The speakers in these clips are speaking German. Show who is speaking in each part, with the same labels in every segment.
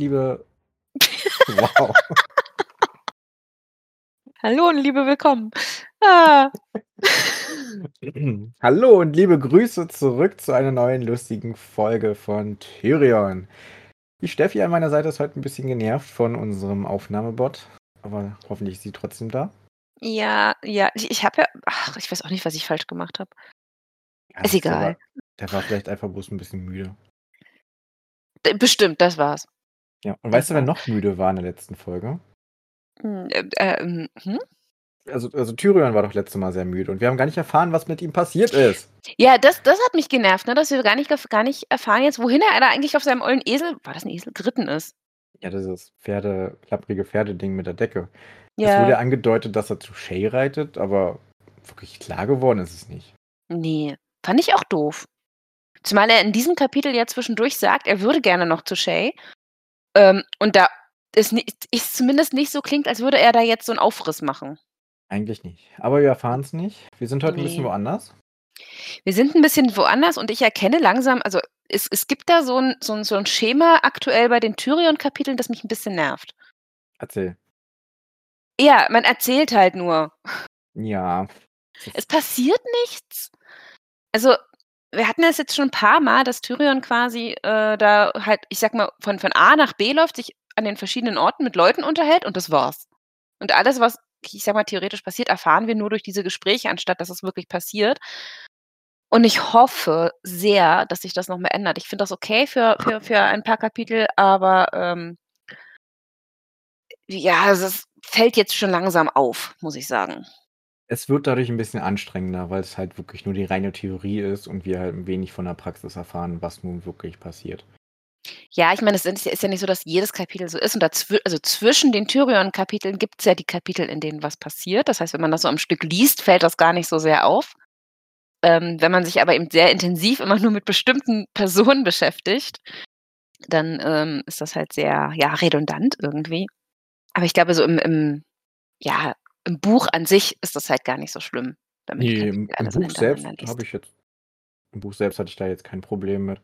Speaker 1: Hallo und liebe wow.
Speaker 2: Hallo und liebe willkommen. Ah.
Speaker 1: Hallo und liebe Grüße zurück zu einer neuen lustigen Folge von Tyrion. Die Steffi an meiner Seite ist heute ein bisschen genervt von unserem Aufnahmebot, aber hoffentlich ist sie trotzdem da.
Speaker 2: Ja, ja, ich ich habe ja ach, ich weiß auch nicht, was ich falsch gemacht habe.
Speaker 1: Ja,
Speaker 2: Ist
Speaker 1: der war
Speaker 2: egal.
Speaker 1: der war vielleicht einfach bloß 'n bisschen müde.
Speaker 2: D bestimmt, das war's.
Speaker 1: Ja, und
Speaker 2: Das
Speaker 1: weißt du, wer noch müde war in der letzten Folge?
Speaker 2: Hm, äh, ähm, hm?
Speaker 1: Also also Tyrion war doch letzte Mal sehr müde und wir haben gar nicht erfahren, was mit ihm passiert ist.
Speaker 2: Ja, das das hat mich genervt, ne, dass wir gar nicht gar nicht erfahren jetzt, wohin er da eigentlich auf seinem ollen Esel war das 'n Esel? Geritten ist.
Speaker 1: Ja, dieses Pferde klapprige Pferdeding mit der Decke. Es wurde
Speaker 2: Ja.
Speaker 1: ja angedeutet, dass er zu Shay reitet, aber wirklich klar geworden ist es nicht.
Speaker 2: Ne, fand ich auch doof. Zumal er in diesem Kapitel ja zwischendurch sagt, er würde gerne noch zu Shay. Ähm, und da es ni es zumindest nicht so klingt, als würde er da jetzt so 'n Aufriss machen.
Speaker 1: Eigentlich nicht. Aber wir erfahren's nicht. Wir sind heute 'n bisschen
Speaker 2: Ne.
Speaker 1: woanders.
Speaker 2: Wir sind 'n bisschen woanders und ich erkenne langsam also, es es gibt da so 'n so 'n so 'n Schema aktuell bei den Tyrion-Kapiteln, das mich 'n bisschen nervt.
Speaker 1: Erzähl.
Speaker 2: Ja, man erzählt halt nur.
Speaker 1: Ja.
Speaker 2: Es passiert nichts. Also, wir hatten das jetzt schon 'n paarmal, dass Tyrion quasi, äh, da halt, ich sage mal, von von A nach B läuft, sich an den verschiedenen Orten mit Leuten unterhält und das war's. Und alles, was, ich sage mal, theoretisch passiert, erfahren wir nur durch diese Gespräche, anstatt dass es wirklich passiert. Und ich hoffe sehr, dass sich das noch mal ändert. Ich finde das okay für für für ein paar Kapitel, aber, ähm ja, es fällt jetzt schon langsam auf, muss ich sagen.
Speaker 1: Es wird dadurch 'n bisschen anstrengender, weil's halt wirklich nur die reine Theorie ist und wir halt 'n wenig von der Praxis erfahren, was nun wirklich passiert.
Speaker 2: Ja, ich meine, es ist ja nicht so, dass jedes Kapitel so ist und dazw also, zwischen den Tyrion-Kapiteln gibt's ja die Kapitel, in denen was passiert. Das heißt, wenn man das so am Stück liest, fällt das gar nicht so sehr auf. Ähm, wenn man sich aber eben sehr intensiv immer nur mit bestimmten Personen beschäftigt, dann, ähm, ist das halt sehr, ja, redundant irgendwie. Aber ich glaube, so im im ja, im Buch an sich ist das halt gar nicht so schlimm, damit die
Speaker 1: Ne, im im Buch selbst habe ich jetzt im Buch selbst hatte ich da jetzt kein Problem mit.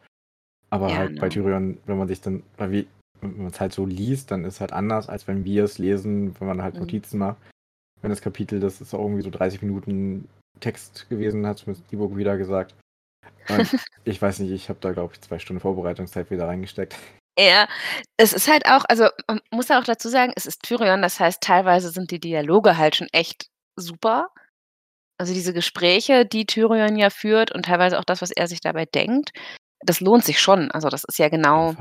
Speaker 1: Aber
Speaker 2: Ja,
Speaker 1: halt bei
Speaker 2: ne.
Speaker 1: Tyrion, wenn man sich dann weil wie wenn man's halt so liest, dann ist halt anders, als wenn wir's lesen, wenn man halt
Speaker 2: Mhm.
Speaker 1: Notizen macht. Wenn das Kapitel, das ist auch irgendwie so 30 Minuten Text gewesen, mir das E-Book wieder gesagt. Und ich weiß nicht, ich habe da, glaube ich, 2 Stunden Vorbereitungszeit wieder reingesteckt.
Speaker 2: Ja, es ist halt auch also, man muss auch dazu sagen, es ist Tyrion, das heißt, teilweise sind die Dialoge halt schon echt super. Also, diese Gespräche, die Tyrion ja führt und teilweise auch das, was er sich dabei denkt, das lohnt sich schon. Also, das ist ja genau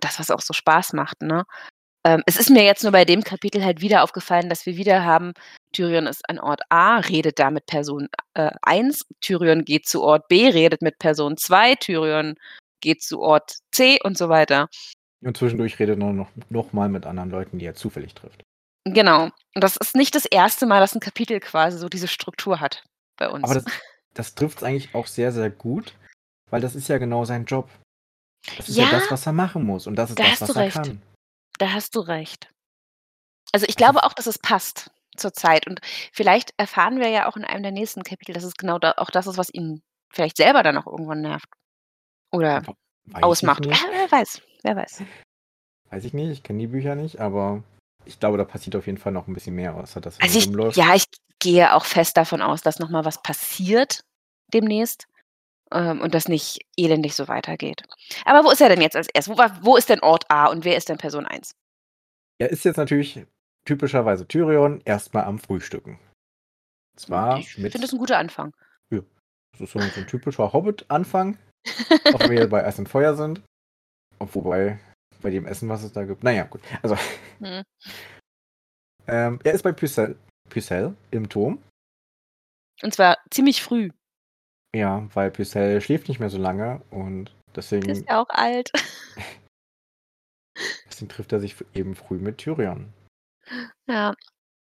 Speaker 2: das, was auch so Spaß macht, ne? Ähm, es ist mir jetzt nur bei dem Kapitel halt wieder aufgefallen, dass wir wieder haben, Tyrion ist an Ort A, redet da mit Person, äh, 1, Tyrion geht zu Ort B, redet mit Person 2, Tyrion geht zu Ort C und so weiter.
Speaker 1: Und zwischendurch redet er noch noch mal mit anderen Leuten, die er zufällig trifft.
Speaker 2: Genau. Und das ist nicht das 1. Mal, dass 'n Kapitel quasi so diese Struktur hat bei uns.
Speaker 1: Aber das das trifft's eigentlich auch sehr, sehr gut, weil das ist ja genau sein Job. Das ist ja
Speaker 2: Ja.
Speaker 1: das, was er machen muss und das ist
Speaker 2: Da
Speaker 1: das, was er
Speaker 2: recht.
Speaker 1: kann.
Speaker 2: Da hast du recht. Also, ich glaube auch, dass es passt zur Zeit und vielleicht erfahren wir ja auch in einem der nächsten Kapitel, dass es genau da auch das ist, was ihn vielleicht selber dann auch irgendwann nervt oder
Speaker 1: weiß
Speaker 2: ausmacht.
Speaker 1: nicht.
Speaker 2: Ah, wer weiß, wer weiß.
Speaker 1: Weiß ich nicht, ich kenne die Bücher nicht, aber ich glaube, da passiert auf jeden Fall noch 'n bisschen mehr, außer dass
Speaker 2: Also, ich
Speaker 1: rumläuft.
Speaker 2: ja, ich gehe auch fest davon aus, dass noch mal was passiert demnächst, ähm, und das nicht elendig so weitergeht. Aber wo ist er denn jetzt als Erstes? Wo wo ist denn Ort A und wer ist denn Person 1?
Speaker 1: Er ist jetzt natürlich typischerweise Tyrion erst mal am Frühstücken. Zwar
Speaker 2: Ich finde das 'n guter Anfang.
Speaker 1: Ja, das ist so 'n so 'n typischer Hobbit-Anfang, wenn wir bei Eis und Feuer sind. Ob wobei bei dem Essen, was es da gibt na ja, gut. Also
Speaker 2: Mhm.
Speaker 1: ähm, er ist bei Pycelle Pycelle im Turm.
Speaker 2: Und zwar ziemlich früh.
Speaker 1: Ja, weil Pycelle schläft nicht mehr so lange und
Speaker 2: Der ist
Speaker 1: deswegen
Speaker 2: ja auch alt.
Speaker 1: deswegen trifft er sich eben früh mit Tyrion.
Speaker 2: Ja.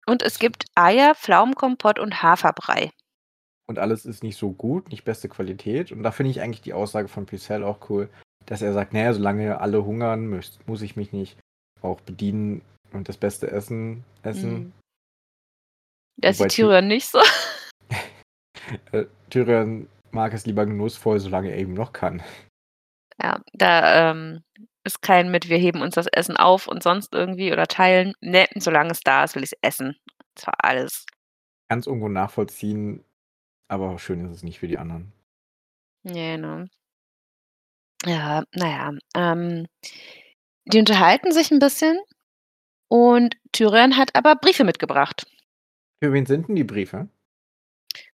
Speaker 2: Und es gibt Eier, Pflaumenkompott und Haferbrei.
Speaker 1: Und alles ist nicht so gut, nicht beste Qualität. Und da finde ich eigentlich die Aussage von Pycelle auch cool, dass er sagt: „Na ja, solange alle hungern, möcht muss ich mich nicht auch bedienen und das beste Essen essen.“
Speaker 2: Mhm. Das
Speaker 1: Wobei Ty
Speaker 2: Tyrion nicht so.
Speaker 1: Äh, Tyrion mag es lieber genussvoll, solange er eben noch kann.
Speaker 2: Ja, da, ähm, ist kein mit, wir heben uns das Essen auf und sonst irgendwie oder teilen. Ne, solange es da ist, will ich's essen. Das war alles.
Speaker 1: Kann's irgendwo nachvollziehen, aber schön ist es nicht für die anderen.
Speaker 2: Ne, ne? Ja, na ja, ähm, die unterhalten sich 'n bisschen und Tyrion hat aber Briefe mitgebracht.
Speaker 1: Für wen sind 'n die Briefe?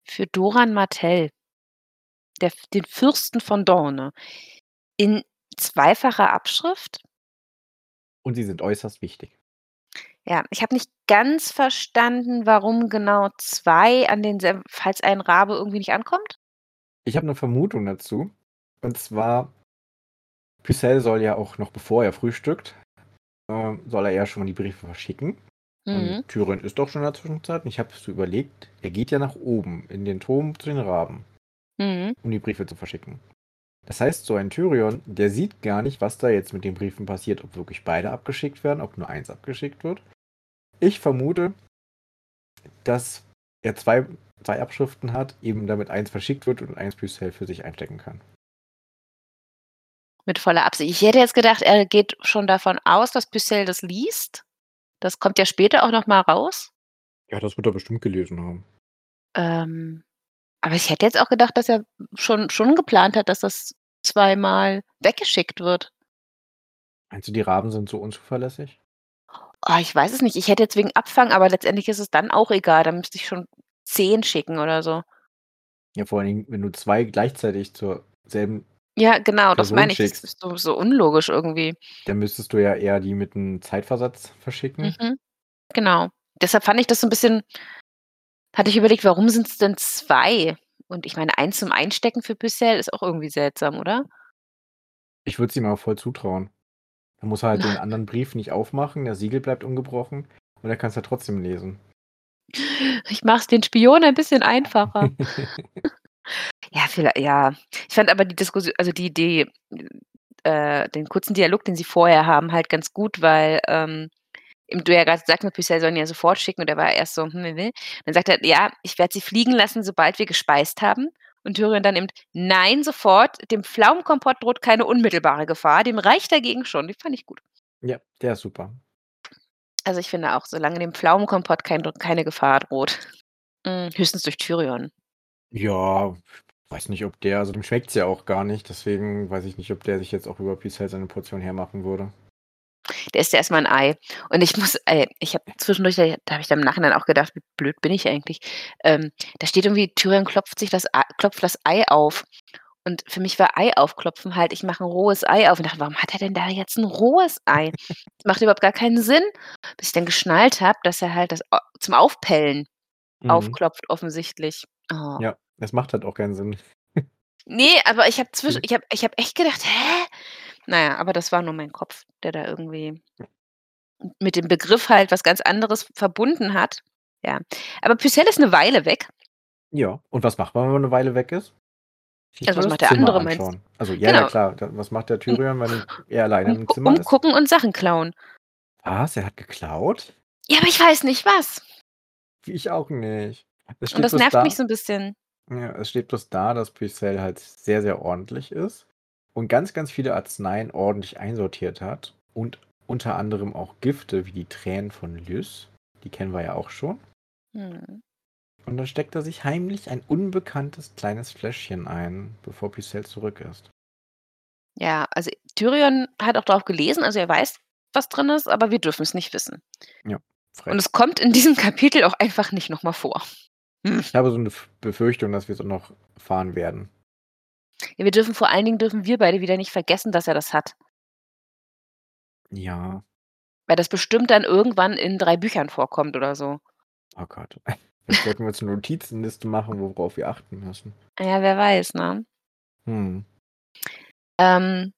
Speaker 2: Für Doran Martell. Der den Fürsten von Dorne. In zweifacher Abschrift.
Speaker 1: Und sie sind äußerst wichtig.
Speaker 2: Ja, ich habe nicht ganz verstanden, warum genau 2 an denselben falls ein Rabe irgendwie nicht ankommt?
Speaker 1: Ich habe 'ne Vermutung dazu. Und zwar Pycelle soll ja auch noch bevor er frühstückt, ähm, soll er ja schon mal die Briefe verschicken.
Speaker 2: Mhm.
Speaker 1: Und Tyrion isst auch schon in der Zwischenzeit. Und ich habe so überlegt, er geht ja nach oben in den Turm zu den Raben,
Speaker 2: Mhm.
Speaker 1: um die Briefe zu verschicken. Das heißt, so ein Tyrion, der sieht gar nicht, was da jetzt mit den Briefen passiert, ob wirklich beide abgeschickt werden, ob nur eins abgeschickt wird. Ich vermute, dass er zwei 2 Abschriften hat, eben damit eins verschickt wird und eins Pycelle für sich einstecken kann.
Speaker 2: Mit voller Absicht. Ich hätte jetzt gedacht, er geht schon davon aus, dass Pycelle das liest. Das kommt ja später auch noch mal raus.
Speaker 1: Ja, das wird er bestimmt gelesen haben.
Speaker 2: Ähm, aber ich hätte jetzt auch gedacht, dass er schon schon geplant hat, dass das zweimal weggeschickt wird.
Speaker 1: Meinst du, die Raben sind so unzuverlässig?
Speaker 2: Oh, ich weiß es nicht. Ich hätte jetzt wegen Abfang aber letztendlich ist es dann auch egal. Dann müsste ich schon 10 schicken oder so.
Speaker 1: Ja, vor allen Dingen, wenn du 2 gleichzeitig zur selben
Speaker 2: Ja, genau, das
Speaker 1: Person
Speaker 2: meine ich. Das
Speaker 1: schickst.
Speaker 2: ist so so unlogisch irgendwie.
Speaker 1: dann müsstest du ja eher die mit 'n Zeitversatz verschicken.
Speaker 2: Mhm. Genau. Deshalb fand ich das so 'n bisschen hatte ich überlegt, warum sind's denn 2? Und ich meine, 1 zum Einstecken für Pycelle ist auch irgendwie seltsam, oder?
Speaker 1: Ich würde es ihm aber voll zutrauen. Er muss halt den anderen Brief nicht aufmachen, das Siegel bleibt ungebrochen und er kann's ja trotzdem lesen.
Speaker 2: Ich mache es den Spionen ein bisschen einfacher. Ja, viellei ja. Ich fand aber die Diskussi also die die äh, den kurzen Dialog, den sie vorher haben, halt ganz gut, weil, ähm, du ja grad sagst, Pycelle soll ihn ja sofort schicken und er war erst so: „Hm, ne.“ Dann sagt er: „Ja, ich werde sie fliegen lassen, sobald wir gespeist haben.“ Und Tyrion dann eben: „Nein, sofort. Dem Pflaumenkompott droht keine unmittelbare Gefahr, dem reicht dagegen schon.“ Die fand ich gut.
Speaker 1: Ja, der ist super.
Speaker 2: Also, ich finde auch, solange dem Pflaumenkompott kein keine Gefahr droht. Hm, höchstens durch Tyrion.
Speaker 1: Ja, weiß nicht, ob der also dem schmeckt's ja auch gar nicht, deswegen weiß ich nicht, ob der sich jetzt auch über Pycelle seine Portion hermachen würde.
Speaker 2: Der isst ja erst mal 'n Ei. Und ich muss ey, ich habe zwischendurch da da habe ich dann im Nachhinein auch gedacht: „Wie blöd bin ich eigentlich?“ Ähm, da steht irgendwie, Tyrion klopft sich das klopft das Ei auf. Und für mich war Ei aufklopfen halt, ich mache 'n rohes Ei auf und dachte: „Warum hat er denn da jetzt 'n rohes Ei?“ Das macht überhaupt gar keinen Sinn, bis ich dann geschnallt habe, dass er halt das zum Aufpellen
Speaker 1: Mhm.
Speaker 2: aufklopft offensichtlich. Oh.
Speaker 1: Ja, das macht halt auch keinen Sinn.
Speaker 2: Ne, aber ich habe zwisch ich habe ich habe echt gedacht: „Hä?“ Na ja, aber das war nur mein Kopf, der da irgendwie mit dem Begriff halt was ganz anderes verbunden hat. Ja. Aber Pycelle ist 'ne Weile weg.
Speaker 1: Ja. Und was macht man, wenn man 'ne Weile weg ist? Sich
Speaker 2: Also, was
Speaker 1: das
Speaker 2: macht der
Speaker 1: Zimmer
Speaker 2: andere, meinst
Speaker 1: anschauen. Also, ja, ja
Speaker 2: genau.
Speaker 1: klar. Da was macht der
Speaker 2: Um
Speaker 1: Tyrion, wenn er alleine im
Speaker 2: umgu
Speaker 1: Zimmer ist?
Speaker 2: umgucken und Sachen klauen.
Speaker 1: Was? Er hat geklaut?
Speaker 2: Ja, aber ich weiß nicht was.
Speaker 1: Ich auch nicht. Es
Speaker 2: Und
Speaker 1: steht
Speaker 2: das
Speaker 1: bloß
Speaker 2: nervt mich
Speaker 1: da
Speaker 2: so 'n bisschen.
Speaker 1: ja, es steht bloß da, dass Pycelle halt sehr, sehr ordentlich ist und ganz, ganz viele Arzneien ordentlich einsortiert hat und unter anderem auch Gifte wie die Tränen von Lys, die kennen wir ja auch schon.
Speaker 2: Mhm.
Speaker 1: Und dann steckt er sich heimlich ein unbekanntes kleines Fläschchen ein, bevor Pycelle zurück ist.
Speaker 2: Ja, also Tyrion hat auch drauf gelesen, also er weiß, was drin ist, aber wir dürfen's nicht wissen.
Speaker 1: Ja,
Speaker 2: Und
Speaker 1: frech.
Speaker 2: es kommt in diesem Kapitel auch einfach nicht noch mal vor. Hm.
Speaker 1: Ich habe so 'ne F Befürchtung, dass wir's auch noch erfahren werden.
Speaker 2: Ja, wir dürfen vor allen Dingen dürfen wir beide wieder nicht vergessen, dass er das hat.
Speaker 1: Ja.
Speaker 2: Weil das bestimmt dann irgendwann in 3 Büchern vorkommt oder so.
Speaker 1: Oh Gott. Vielleicht sollten wir uns 'ne Notizenliste machen, worauf wir achten müssen.
Speaker 2: Ja, wer weiß, ne?
Speaker 1: Mhm.
Speaker 2: Ähm,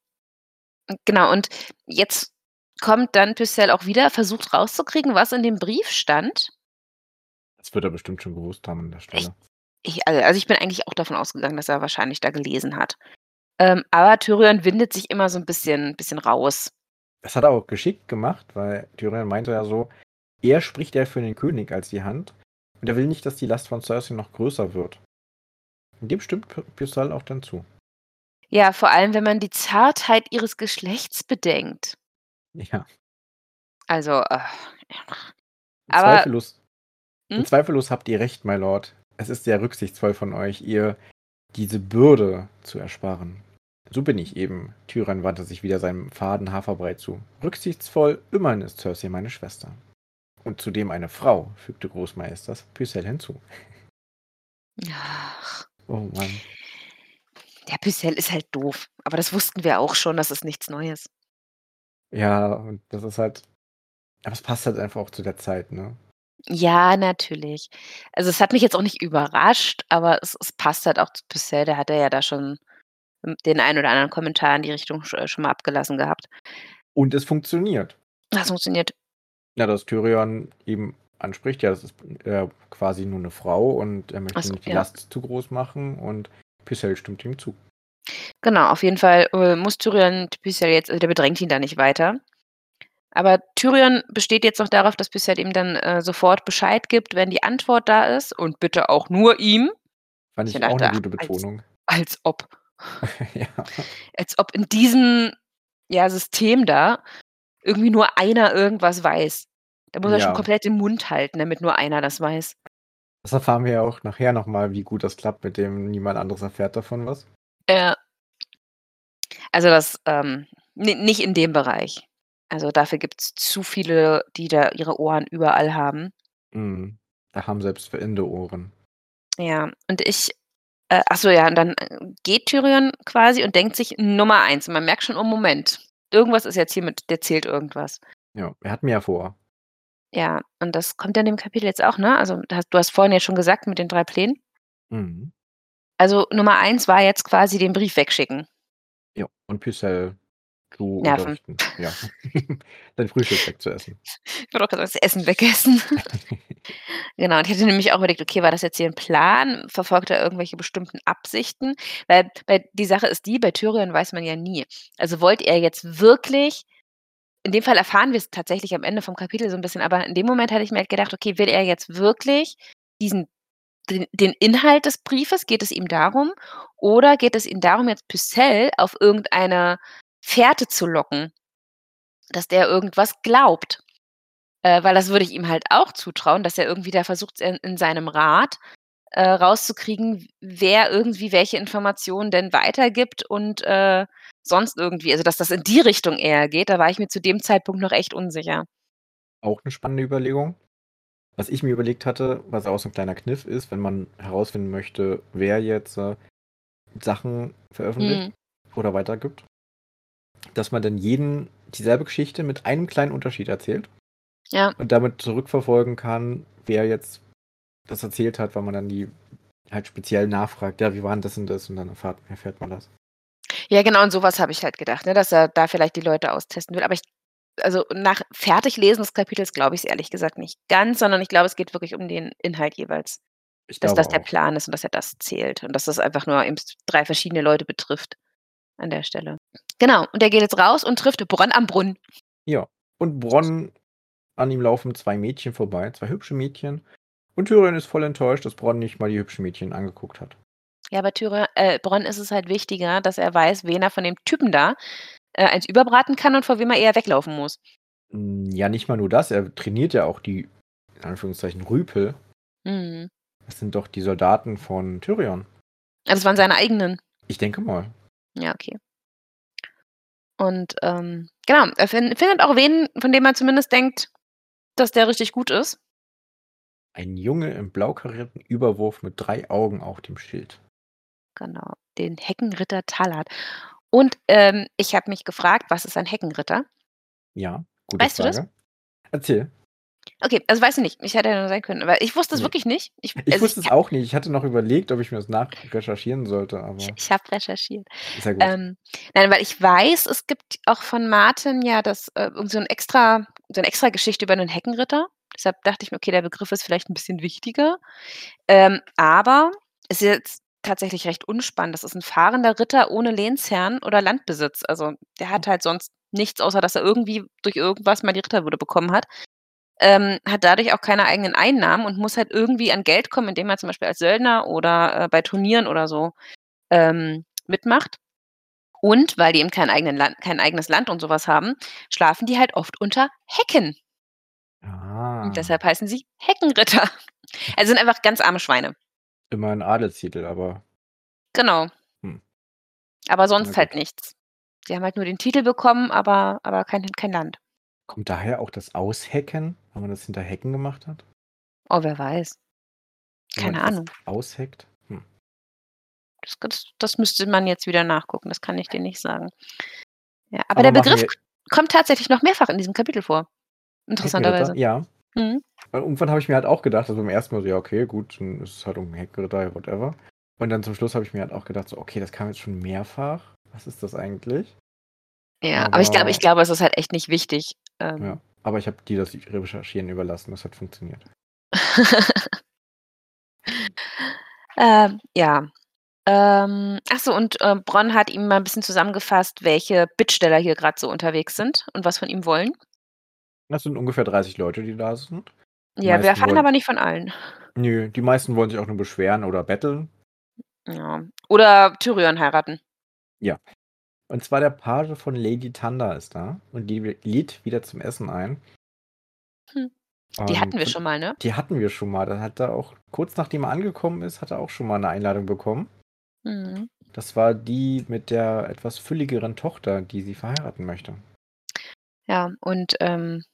Speaker 2: genau, und jetzt kommt dann Pycelle auch wieder, versucht rauszukriegen, was in dem Brief stand.
Speaker 1: Das wird er bestimmt schon gewusst haben an der Stelle.
Speaker 2: Ich al also ich bin eigentlich auch davon ausgegangen, dass er wahrscheinlich da gelesen hat. Ähm, aber Tyrion windet sich immer so 'n bisschen bisschen raus.
Speaker 1: Das hat er auch geschickt gemacht, weil Tyrion meinte ja so, er spricht ja für den König als die Hand und er will nicht, dass die Last von Cersei noch größer wird. Und dem stimmt P Pycelle auch dann zu.
Speaker 2: Ja, vor allem, wenn man die Zartheit ihres Geschlechts bedenkt.
Speaker 1: Ja.
Speaker 2: Also, äh, aber
Speaker 1: Zweifellos
Speaker 2: hm?
Speaker 1: zweifellos habt ihr recht, my lord. Es ist sehr rücksichtsvoll von euch, ihr diese Bürde zu ersparen. So bin ich eben. Tyrann wandte sich wieder seinem faden Haferbrei zu. Rücksichtsvoll, immerhin ist Cersei meine Schwester. Und zudem eine Frau, fügte Großmeisters Pycelle hinzu.
Speaker 2: Ach,
Speaker 1: Oh Mann.
Speaker 2: der Pycelle ist halt doof. Aber das wussten wir auch schon, das ist nichts Neues.
Speaker 1: Ja, und das ist halt. Aber es passt halt einfach auch zu der Zeit, ne?
Speaker 2: Ja, natürlich. Also, es hat mich jetzt auch nicht überrascht, aber es es passt halt auch zu Pycelle. Der hat ja da schon, hm, den einen oder anderen Kommentar in die Richtung sch äh, schon mal abgelassen gehabt.
Speaker 1: Und es funktioniert.
Speaker 2: Das funktioniert.
Speaker 1: Ja, dass Tyrion eben anspricht, ja, das ist äh, quasi nur eine Frau und er möchte
Speaker 2: Ach so,
Speaker 1: nicht die
Speaker 2: ja.
Speaker 1: Last zu groß machen und Pycelle stimmt ihm zu.
Speaker 2: Genau, auf jeden Fall, äh, muss Tyrion Pycelle jetzt also, der bedrängt ihn da nicht weiter. Aber Tyrion besteht jetzt noch darauf, dass Pycelle ihm dann, äh, sofort Bescheid gibt, wenn die Antwort da ist und bitte auch nur ihm.
Speaker 1: Fand
Speaker 2: Ich
Speaker 1: ich auch eine gute
Speaker 2: als
Speaker 1: Betonung.
Speaker 2: als ob.
Speaker 1: Ja.
Speaker 2: Als ob in diesem, ja, System da irgendwie nur einer irgendwas weiß. Da muss er schon komplett den Mund halten, damit nur einer das weiß.
Speaker 1: Das erfahren wir ja auch nachher noch mal, wie gut das klappt, mit dem niemand anderes erfährt davon was.
Speaker 2: Ja. Also, das, ähm, ni nicht in dem Bereich. Also, dafür gibt's zu viele, die da ihre Ohren überall haben.
Speaker 1: Mhm. Da haben selbst Verende Ohren.
Speaker 2: Ja, und ich äh, ach so, ja, und dann, äh, geht Tyrion quasi und denkt sich Nummer 1 und man merkt schon: „Oh, Moment, irgendwas ist jetzt hier mit der zählt irgendwas.“
Speaker 1: Ja, er hat mehr vor.
Speaker 2: Ja, und das kommt ja in dem Kapitel jetzt auch, ne? Also, du hast vorhin ja schon gesagt mit den 3 Plänen.
Speaker 1: Mhm.
Speaker 2: Also, Nummer 1 war jetzt quasi den Brief wegschicken.
Speaker 1: Ja, und Pycelle zu
Speaker 2: Nerven.
Speaker 1: unterrichten. Ja. Dein Frühstück wegzuessen.
Speaker 2: Ich wollte auch grad das Essen wegessen. Genau, und ich hatte nämlich auch überlegt: „Okay, war das jetzt hier 'n Plan? Verfolgt er irgendwelche bestimmten Absichten?“ Weil weil die Sache ist die, bei Tyrion weiß man ja nie. Also, wollte er jetzt wirklich in dem Fall erfahren wir's tatsächlich am Ende vom Kapitel so 'n bisschen, aber in dem Moment hatte ich mir halt gedacht: „Okay, will er jetzt wirklich diesen den den Inhalt des Briefes geht es ihm darum oder geht es ihm darum, jetzt Pycelle auf irgendeine Fährte zu locken, dass der irgendwas glaubt?“ Äh, weil das würde ich ihm halt auch zutrauen, dass er irgendwie da versucht, in in seinem Rat, äh, rauszukriegen, wer irgendwie welche Informationen denn weitergibt und, äh, sonst irgendwie also, dass das in die Richtung eher geht, da war ich mir zu dem Zeitpunkt noch echt unsicher.
Speaker 1: Auch 'ne spannende Überlegung. Was ich mir überlegt hatte, was auch so 'n kleiner Kniff ist, wenn man herausfinden möchte, wer jetzt, äh, Sachen veröffentlicht
Speaker 2: Mhm.
Speaker 1: oder weitergibt, dass man dann jeden dieselbe Geschichte mit einem kleinen Unterschied erzählt.
Speaker 2: Ja.
Speaker 1: Und damit zurückverfolgen kann, wer jetzt das erzählt hat, weil man dann die halt speziell nachfragt: „Ja, wie war 'n das und das?“ Und dann erfahrt erfährt man das.
Speaker 2: Ja, genau, und so was habe ich halt gedacht, ne, dass er da vielleicht die Leute austesten will. Aber ich also, nach Fertiglesen des Kapitels glaube ich's ehrlich gesagt nicht ganz, sondern ich glaube, es geht wirklich um den Inhalt jeweils.
Speaker 1: Ich
Speaker 2: Dass das der
Speaker 1: auch.
Speaker 2: Plan ist und dass er das zählt und dass das einfach nur eben 3 verschiedene Leute betrifft an der Stelle. Genau, und er geht jetzt raus und trifft Bronn am Brunnen.
Speaker 1: Ja, und Bronn an ihm laufen 2 Mädchen vorbei, 2 hübsche Mädchen. Und Tyrion ist voll enttäuscht, dass Bronn nicht mal die hübschen Mädchen angeguckt hat.
Speaker 2: Ja, bei Tyrion äh, Bronn ist es halt wichtiger, dass er weiß, wen er von dem Typen da, äh, eins überbraten kann und vor wem er eher weglaufen muss.
Speaker 1: Hm, ja, nicht mal nur das, er trainiert ja auch die, in Anführungszeichen, Rüpel.
Speaker 2: Mhm.
Speaker 1: Das sind doch die Soldaten von Tyrion.
Speaker 2: Das waren seine eigenen.
Speaker 1: Ich denke mal.
Speaker 2: Ja, okay. Und, ähm, genau, er fin findet auch wen, von dem er zumindest denkt, dass der richtig gut ist.
Speaker 1: Ein Junge im blau karierten Überwurf mit 3 Augen auf dem Schild.
Speaker 2: Genau, den Heckenritter Talat. Und, ähm, ich habe mich gefragt, was ist ein Heckenritter?
Speaker 1: Ja, gute
Speaker 2: Weißt du das?
Speaker 1: Frage. Erzähl.
Speaker 2: Okay, also weißt du nicht. Ich hätte ja nur sein können, aber ich wusste es
Speaker 1: Ne.
Speaker 2: wirklich nicht. Ich
Speaker 1: Ich
Speaker 2: also,
Speaker 1: wusste es
Speaker 2: ich
Speaker 1: auch nicht. Ich hatte noch überlegt, ob ich mir das nachrecherchieren sollte, aber
Speaker 2: Ich ich habe recherchiert.
Speaker 1: Sehr gut.
Speaker 2: Ähm, nein, weil ich weiß, es gibt auch von Martin ja das äh, so 'n extra so 'ne Extrageschichte über 'nen Heckenritter. Deshalb dachte ich mir: „Okay, der Begriff ist vielleicht 'n bisschen wichtiger.“ Ähm, aber ist jetzt tatsächlich recht unspannend. Das ist 'n fahrender Ritter ohne Lehnsherrn oder Landbesitz. Also, der hat halt sonst nichts, außer dass er irgendwie durch irgendwas mal die Ritterwürde bekommen hat. Ähm, hat dadurch auch keine eigenen Einnahmen und muss halt irgendwie an Geld kommen, indem er zum Beispiel als Söldner oder, äh, bei Turnieren oder so, ähm, mitmacht. Und weil die eben kein, eigenen Land, kein eigenes Land und sowas haben, schlafen die halt oft unter Hecken.
Speaker 1: Ah.
Speaker 2: Und deshalb heißen sie Heckenritter. Also sind einfach ganz arme Schweine.
Speaker 1: Immer ein Adelstitel, aber
Speaker 2: Genau.
Speaker 1: Hm.
Speaker 2: Aber sonst halt nichts. Die haben halt nur den Titel bekommen, aber, aber kein, kein Land.
Speaker 1: Kommt daher auch das Aushecken, wenn man das hinter Hecken gemacht hat?
Speaker 2: Oh, wer weiß.
Speaker 1: Wenn man
Speaker 2: Keine
Speaker 1: etwas
Speaker 2: Ahnung.
Speaker 1: Ausheckt? Hm.
Speaker 2: Das, das, das müsste man jetzt wieder nachgucken. Das kann ich dir nicht sagen. Ja, aber,
Speaker 1: Aber
Speaker 2: der
Speaker 1: machen
Speaker 2: Begriff
Speaker 1: wir-
Speaker 2: kommt tatsächlich noch mehrfach in diesem Kapitel vor. Interessanterweise.
Speaker 1: Ja.
Speaker 2: Mhm.
Speaker 1: Weil irgendwann habe ich mir halt auch gedacht, also beim ersten Mal so, ja, okay, gut, dann ist es halt um Heckenritter, whatever. Und dann zum Schluss habe ich mir halt auch gedacht, so, okay, das kam jetzt schon mehrfach. Was ist das eigentlich?
Speaker 2: Ja, aber ich glaube,
Speaker 1: Aber-
Speaker 2: ich glaube, es ist halt echt nicht wichtig. Ähm,
Speaker 1: Ja. Aber ich habe dir das Recherchieren überlassen, das hat funktioniert.
Speaker 2: ähm, ja. Ähm, achso, und äh, Bronn hat ihm mal ein bisschen zusammengefasst, welche Bittsteller hier gerade so unterwegs sind und was von ihm wollen.
Speaker 1: Das sind ungefähr 30 Leute, die da sind. Die
Speaker 2: Ja, wir erfahren
Speaker 1: wollen-
Speaker 2: aber nicht von allen.
Speaker 1: Nö, die meisten wollen sich auch nur beschweren oder betteln.
Speaker 2: Ja. Oder Tyrion heiraten.
Speaker 1: Und zwar der Page von Lady Thunder ist da und die lädt wieder zum Essen ein.
Speaker 2: Hm. Die
Speaker 1: Und
Speaker 2: hatten wir schon mal, ne?
Speaker 1: Die hatten wir schon mal. Da hat er auch, kurz nachdem er angekommen ist, hat er auch schon mal eine Einladung bekommen.
Speaker 2: Mhm.
Speaker 1: Das war die mit der etwas fülligeren Tochter, die sie verheiraten möchte.
Speaker 2: Ja, und ähm,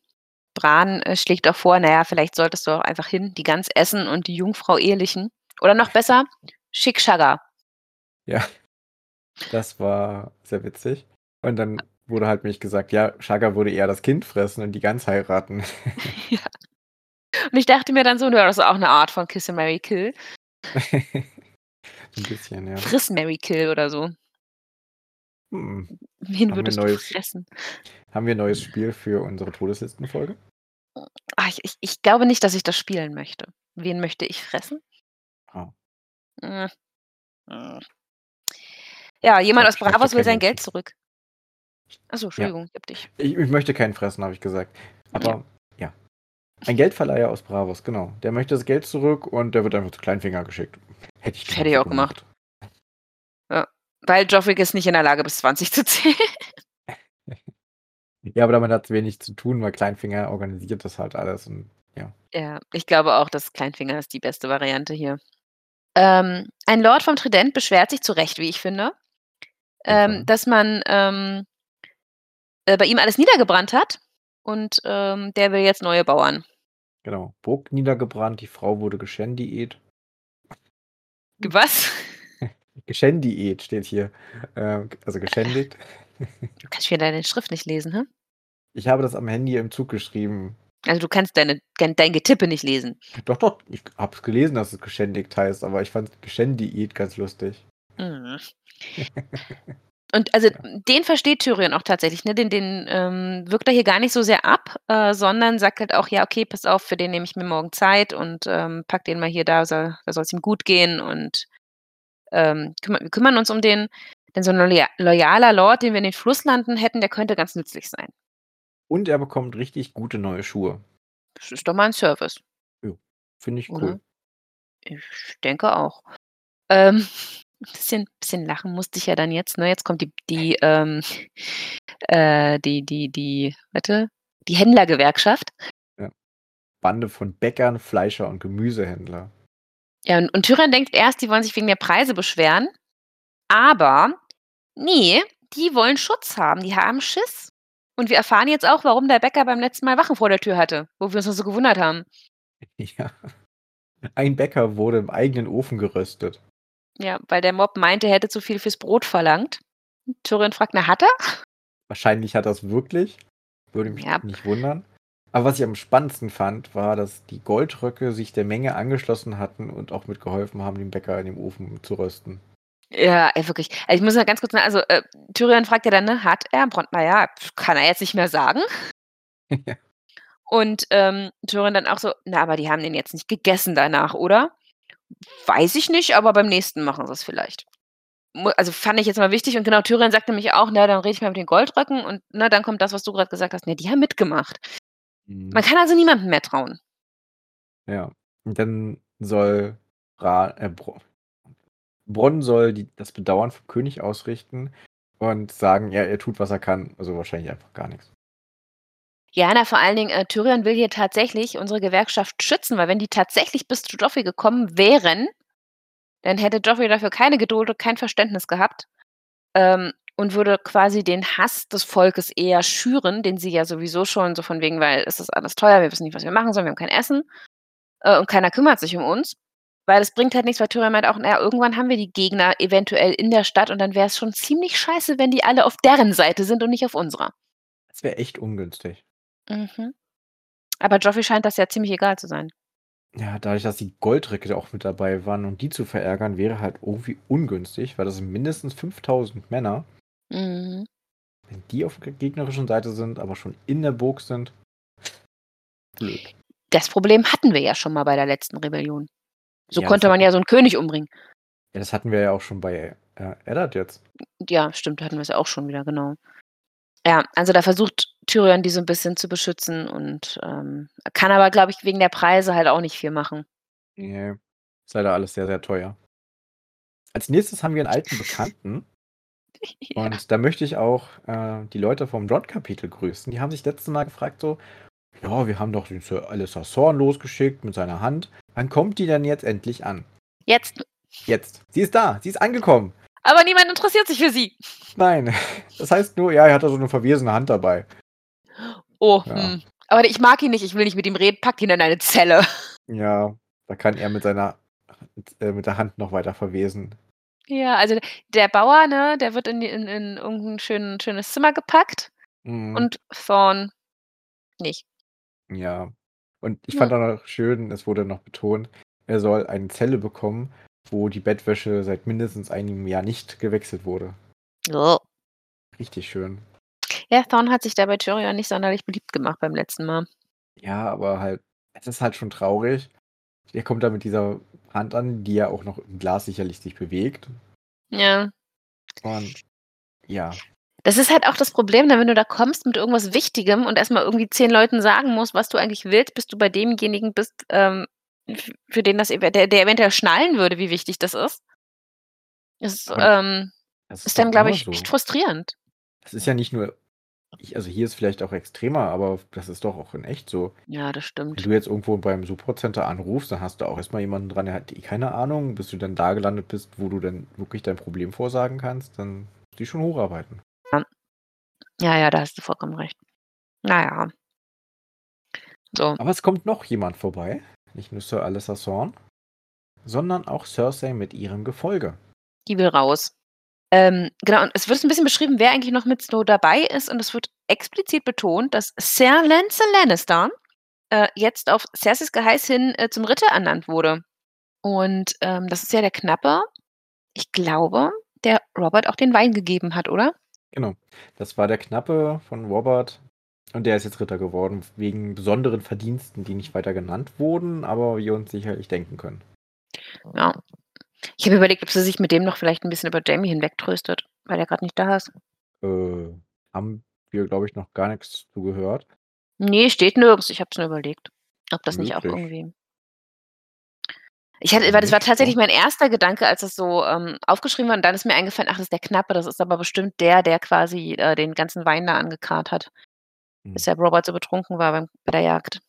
Speaker 2: Bran äh, schlägt auch vor, naja, vielleicht solltest du auch einfach hin, die Gans essen und die Jungfrau ehelichen. Oder noch besser, schick Schagger.
Speaker 1: Ja. Das war sehr witzig. Und dann wurde halt mich gesagt, ja, Shaga würde eher das Kind fressen und die Gans heiraten.
Speaker 2: Und ich dachte mir dann so, ja, das ist auch eine Art von Kiss and Mary Kill.
Speaker 1: Ein bisschen, ja.
Speaker 2: Friss Mary Kill oder so.
Speaker 1: Hm.
Speaker 2: Wen würdest du
Speaker 1: neues-
Speaker 2: fressen?
Speaker 1: Haben wir ein neues Spiel für unsere Todeslistenfolge?
Speaker 2: Ah, ich, ich, ich glaube nicht, dass ich das spielen möchte. Wen möchte ich fressen?
Speaker 1: Oh.
Speaker 2: Mm. Mm. Ja, jemand
Speaker 1: Ja,
Speaker 2: aus Bravos will sein Geld zurück. Achso, Entschuldigung, ich hab dich.
Speaker 1: Ich, ich möchte keinen fressen, habe ich gesagt. Aber ja. Ein Geldverleiher aus Bravos, genau. Der möchte das Geld zurück und der wird einfach zu Kleinfinger geschickt. Hätte ich,
Speaker 2: Hätte ich auch gemacht. Weil Joffrey ist nicht in der Lage, bis 20 zu zählen.
Speaker 1: Ja, aber damit hat es wenig zu tun, weil Kleinfinger organisiert das halt alles. Und
Speaker 2: Ja, ich glaube auch, dass Kleinfinger ist die beste Variante hier. Ähm, ein Lord vom Trident beschwert sich zu Recht, wie ich finde, ähm,
Speaker 1: Fall.
Speaker 2: dass man ähm, äh, bei ihm alles niedergebrannt hat und ähm, der will jetzt neue Bauern.
Speaker 1: genau. Burg niedergebrannt, die Frau wurde geschändiet.
Speaker 2: Was?
Speaker 1: Geschändiet steht hier. Äh, also geschändigt.
Speaker 2: Du kannst wieder deine Schrift nicht lesen, hä?
Speaker 1: Ich habe das am Handy im Zug geschrieben.
Speaker 2: Also du kannst deine, dein Getippe nicht lesen.
Speaker 1: Doch, doch, ich habe es gelesen, dass es geschändigt heißt, aber ich fand geschändiet ganz lustig.
Speaker 2: Mhm. Und also
Speaker 1: Ja.
Speaker 2: den versteht Tyrion auch tatsächlich, ne? Den, den ähm, wirkt er hier gar nicht so sehr ab, äh, sondern sagt halt auch, ja, okay, pass auf, für den nehme ich mir morgen Zeit und ähm, pack den mal hier da, soll, da soll es ihm gut gehen und ähm, kümmer, wir kümmern uns um den. Denn so ein loya loyaler Lord, den wir in den Flusslanden hätten, der könnte ganz nützlich sein.
Speaker 1: Und er bekommt richtig gute neue Schuhe.
Speaker 2: Das ist doch mal ein Service.
Speaker 1: Finde ich
Speaker 2: Oder?
Speaker 1: cool.
Speaker 2: Ich denke auch. Ähm, bisschen, bisschen lachen musste ich ja dann jetzt. Ne? Jetzt kommt die, die, ähm, äh, die, die, die, warte, die Händlergewerkschaft.
Speaker 1: Bande von Bäckern, Fleischer und Gemüsehändler.
Speaker 2: Ja, und, und Tyrion denkt erst, die wollen sich wegen der Preise beschweren. Aber, nee, die wollen Schutz haben. Die haben Schiss. Und wir erfahren jetzt auch, warum der Bäcker beim letzten Mal Wachen vor der Tür hatte, wo wir uns noch so gewundert haben.
Speaker 1: Ja. Ein Bäcker wurde im eigenen Ofen geröstet.
Speaker 2: Ja, weil der Mob meinte, er hätte zu viel fürs Brot verlangt. Tyrion fragt, na, hat er?
Speaker 1: Wahrscheinlich hat er es wirklich. Würde mich
Speaker 2: Ja.
Speaker 1: nicht wundern. Aber was ich am spannendsten fand, war, dass die Goldröcke sich der Menge angeschlossen hatten und auch mitgeholfen haben, den Bäcker in dem Ofen zu rösten.
Speaker 2: Ja, ey, wirklich. Also ich muss mal ganz kurz sagen, also äh, Tyrion fragt ja dann, ne, hat er? Bronn, naja, kann er jetzt nicht mehr sagen.
Speaker 1: Ja.
Speaker 2: Und ähm, Tyrion dann auch so, na, aber die haben den jetzt nicht gegessen danach, oder? Weiß ich nicht, aber beim nächsten machen sie es vielleicht. Also fand ich jetzt mal wichtig und genau, Tyrion sagte nämlich auch, na, dann rede ich mal mit den Goldröcken und na, dann kommt das, was du gerade gesagt hast, ne, die haben mitgemacht. Man kann also niemandem mehr trauen.
Speaker 1: Ja. Und dann soll Bra äh, Bro Bronn soll die, das Bedauern vom König ausrichten und sagen, ja, er tut, was er kann. Also wahrscheinlich einfach gar nichts.
Speaker 2: Ja, na, vor allen Dingen, äh, Tyrion will hier tatsächlich unsere Gewerkschaft schützen, weil wenn die tatsächlich bis zu Joffrey gekommen wären, dann hätte Joffrey dafür keine Geduld und kein Verständnis gehabt ähm, und würde quasi den Hass des Volkes eher schüren, den sie ja sowieso schon so von wegen, weil es ist alles teuer, wir wissen nicht, was wir machen sollen, wir haben kein Essen äh, und keiner kümmert sich um uns. Weil es bringt halt nichts, weil Tyrion meint auch, naja, irgendwann haben wir die Gegner eventuell in der Stadt und dann wäre es schon ziemlich scheiße, wenn die alle auf deren Seite sind und nicht auf unserer.
Speaker 1: Das wäre echt ungünstig.
Speaker 2: Mhm. Aber Joffrey scheint das ja ziemlich egal zu sein.
Speaker 1: Ja, dadurch, dass die Goldricke auch mit dabei waren und die zu verärgern, wäre halt irgendwie ungünstig, weil das sind mindestens 5000 Männer.
Speaker 2: Mhm.
Speaker 1: Wenn die auf der gegnerischen Seite sind, aber schon in der Burg sind, blöd.
Speaker 2: Das Problem hatten wir ja schon mal bei der letzten Rebellion. So
Speaker 1: Ja,
Speaker 2: konnte man ja so einen König umbringen.
Speaker 1: Ja, das hatten wir ja auch schon bei äh, Eddard jetzt.
Speaker 2: Ja, stimmt, da hatten wir es ja auch schon wieder, genau. Ja, also da versucht Tyrion die so ein bisschen zu beschützen und ähm, kann aber, glaube ich, wegen der Preise halt auch nicht viel machen.
Speaker 1: Nee, ist leider alles sehr, sehr teuer. Als nächstes haben wir einen alten Bekannten.
Speaker 2: ja.
Speaker 1: Und da möchte ich auch äh, die Leute vom Rod-Kapitel grüßen. Die haben sich letztes Mal gefragt so, ja, wir haben doch den Sir Alistair Thorne losgeschickt mit seiner Hand. Wann kommt die denn jetzt endlich an?
Speaker 2: Jetzt.
Speaker 1: Jetzt. Sie ist da. Sie ist angekommen.
Speaker 2: Aber niemand interessiert sich für sie.
Speaker 1: Nein. Das heißt nur, ja, er hat da so eine verwesene Hand dabei.
Speaker 2: Oh,
Speaker 1: Ja.
Speaker 2: hm. aber ich mag ihn nicht, ich will nicht mit ihm reden, packt ihn in eine Zelle.
Speaker 1: Ja, da kann er mit seiner äh, mit der Hand noch weiter verwesen.
Speaker 2: Ja, also der Bauer, ne, der wird in, in, in irgendein schön, schönes Zimmer gepackt
Speaker 1: Mhm.
Speaker 2: und Thorn nicht.
Speaker 1: Ja. Und ich
Speaker 2: Ja.
Speaker 1: fand auch noch schön, es wurde noch betont, er soll eine Zelle bekommen, wo die Bettwäsche seit mindestens einem Jahr nicht gewechselt wurde.
Speaker 2: So.
Speaker 1: Richtig schön.
Speaker 2: Ja, Thorn hat sich da bei Tyrion nicht sonderlich beliebt gemacht beim letzten Mal.
Speaker 1: Ja, aber halt, es ist halt schon traurig. Er kommt da mit dieser Hand an, die ja auch noch im Glas sicherlich sich bewegt.
Speaker 2: Ja.
Speaker 1: Und ja,
Speaker 2: Das ist halt auch das Problem, ne, wenn du da kommst mit irgendwas Wichtigem und erstmal irgendwie zehn Leuten sagen musst, was du eigentlich willst, bis du bei demjenigen bist, ähm, für den das der, der eventuell schnallen würde, wie wichtig das ist. Das ähm, ist
Speaker 1: doch
Speaker 2: dann, glaube ich,
Speaker 1: so.
Speaker 2: echt frustrierend.
Speaker 1: Das ist ja nicht nur, ich, also hier ist vielleicht auch extremer, aber das ist doch auch in echt so.
Speaker 2: Ja, das
Speaker 1: Wenn
Speaker 2: stimmt.
Speaker 1: du jetzt irgendwo beim Supportcenter anrufst, dann hast du auch erstmal jemanden dran, der hat eh keine Ahnung, bis du dann da gelandet bist, wo du dann wirklich dein Problem vorsagen kannst, dann musst du schon hocharbeiten.
Speaker 2: Ja, ja, da hast du vollkommen recht. Naja. So.
Speaker 1: Aber es kommt noch jemand vorbei, nicht nur Sir Alissa Thorne, sondern auch Cersei mit ihrem Gefolge.
Speaker 2: Die will raus. Ähm, genau, und es wird ein bisschen beschrieben, wer eigentlich noch mit Snow dabei ist. Und es wird explizit betont, dass Sir Lancel Lannister äh, jetzt auf Cerseis Geheiß hin äh, zum Ritter ernannt wurde. Und ähm, das ist ja der Knappe, ich glaube, der Robert auch den Wein gegeben hat, oder?
Speaker 1: Genau. Das war der Knappe von Robert. Und der ist jetzt Ritter geworden, wegen besonderen Verdiensten, die nicht weiter genannt wurden, aber wir uns sicherlich denken können.
Speaker 2: Ja. Ich habe überlegt, ob sie sich mit dem noch vielleicht ein bisschen über Jamie hinwegtröstet, weil er gerade nicht da ist.
Speaker 1: Äh, haben wir, glaube ich, noch gar nichts zu gehört.
Speaker 2: Nee, steht nirgends. Ich habe es nur überlegt, ob das nicht auch
Speaker 1: Möglich.
Speaker 2: irgendwie. Ich hatte, weil das war tatsächlich mein erster Gedanke, als das so ähm, aufgeschrieben war. Und dann ist mir eingefallen, ach, das ist der Knappe. Das ist aber bestimmt der, der quasi äh, den ganzen Wein da angekarrt hat,
Speaker 1: Hm.
Speaker 2: bis der Robert so betrunken war beim, bei der Jagd.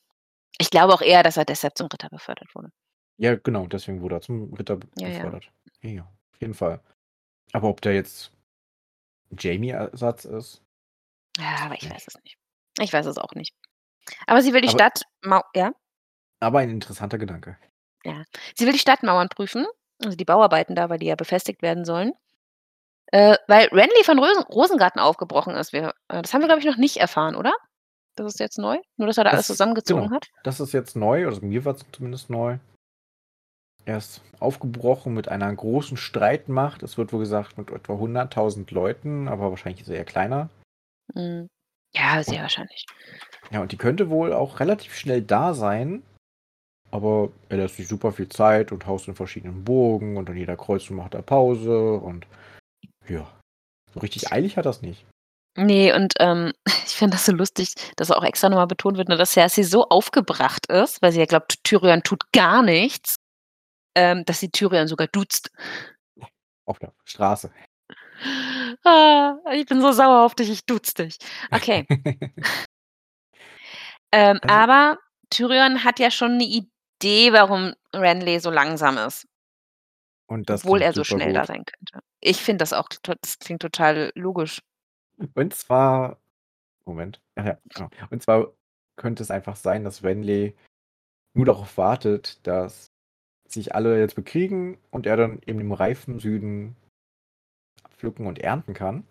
Speaker 2: Ich glaube auch eher, dass er deshalb zum Ritter befördert wurde.
Speaker 1: Ja, genau, deswegen wurde er zum Ritter
Speaker 2: Ja, ja.
Speaker 1: befördert. Ja, ja, auf jeden Fall. Aber ob der jetzt Jamie-Ersatz ist?
Speaker 2: Ja, aber ich
Speaker 1: nicht.
Speaker 2: weiß es nicht. Ich weiß es auch nicht. Aber sie will die
Speaker 1: Aber-
Speaker 2: Stadt, mau ja,
Speaker 1: Aber ein interessanter Gedanke.
Speaker 2: sie will die Stadtmauern prüfen, also die Bauarbeiten da, weil die ja befestigt werden sollen. Äh, weil Renly von Rosen Rosengarten aufgebrochen ist. Wir, äh, das haben wir, glaube ich, noch nicht erfahren, oder? Das ist jetzt neu? Nur, dass er da alles
Speaker 1: Das-
Speaker 2: zusammengezogen
Speaker 1: genau.
Speaker 2: hat?
Speaker 1: Das ist jetzt neu, also mir war es zumindest neu. Er ist aufgebrochen mit einer großen Streitmacht. Es wird wohl gesagt mit etwa 100.000 Leuten, aber wahrscheinlich ist er eher kleiner.
Speaker 2: Mhm. Ja, sehr wahrscheinlich.
Speaker 1: Ja, und die könnte wohl auch relativ schnell da sein. Aber er lässt sich super viel Zeit und haust in verschiedenen Burgen und an jeder Kreuzung macht er Pause und ja. So richtig eilig hat das nicht.
Speaker 2: Nee, und ähm, ich finde das so lustig, dass auch extra nochmal betont wird, ne, dass Cersei so aufgebracht ist, weil sie ja glaubt, Tyrion tut gar nichts, ähm, dass sie Tyrion sogar duzt.
Speaker 1: Auf der Straße.
Speaker 2: Ah, ich bin so sauer auf dich, ich duz dich. Okay. Ähm,
Speaker 1: Also
Speaker 2: aber Tyrion hat ja schon 'ne Idee, warum Renly so langsam ist.
Speaker 1: Und das
Speaker 2: Obwohl er so schnell da
Speaker 1: gut.
Speaker 2: sein könnte. Ich finde das auch das klingt total logisch.
Speaker 1: Und zwar Moment. Ach ja, genau. Und zwar könnte es einfach sein, dass Renly nur darauf wartet, dass sich alle jetzt bekriegen und er dann eben im reifen Süden pflücken und ernten kann.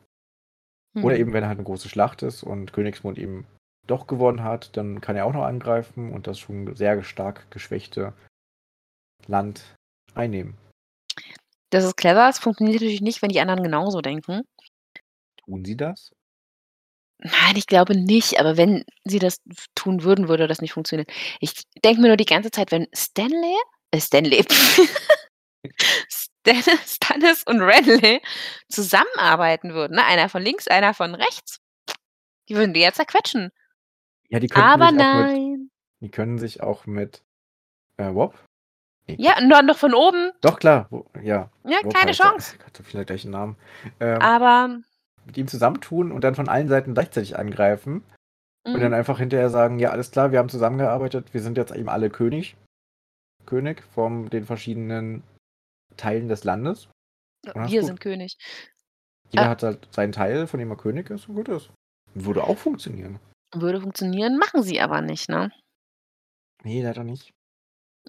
Speaker 1: Oder
Speaker 2: Mhm.
Speaker 1: eben, wenn halt 'ne große Schlacht ist und Königsmund eben doch gewonnen hat, dann kann er auch noch angreifen und das schon sehr stark geschwächte Land einnehmen.
Speaker 2: Das ist clever. Es funktioniert natürlich nicht, wenn die anderen genauso denken.
Speaker 1: Tun sie das?
Speaker 2: Nein, ich glaube nicht, aber wenn sie das tun würden, würde das nicht funktionieren. Ich denke mir nur die ganze Zeit, wenn Stanley Stanley Stan Stannis und Renly zusammenarbeiten würden, ne? Einer von links, einer von rechts. Die würden die ja zerquetschen.
Speaker 1: Ja, die könnten
Speaker 2: Aber
Speaker 1: sich auch mit
Speaker 2: nein.
Speaker 1: die können sich auch mit, äh, Robb? Ne,
Speaker 2: Ja, dann noch von oben.
Speaker 1: Doch klar, ja,
Speaker 2: Ja,
Speaker 1: Robb
Speaker 2: keine. Chance.
Speaker 1: Gott, so viele gleichen Namen. Ähm,
Speaker 2: Aber
Speaker 1: mit ihm zusammentun und dann von allen Seiten gleichzeitig angreifen und dann
Speaker 2: Mhm.
Speaker 1: einfach hinterher sagen: „Ja, alles klar, wir haben zusammengearbeitet, wir sind jetzt eben alle König König von den verschiedenen Teilen des Landes.“ Und dann ist
Speaker 2: Wir sind König.
Speaker 1: Jeder
Speaker 2: Ja.
Speaker 1: hat halt seinen Teil, von dem er König ist und gut ist. Würde auch funktionieren.
Speaker 2: Würde funktionieren, machen sie aber nicht, ne?
Speaker 1: Ne, leider nicht.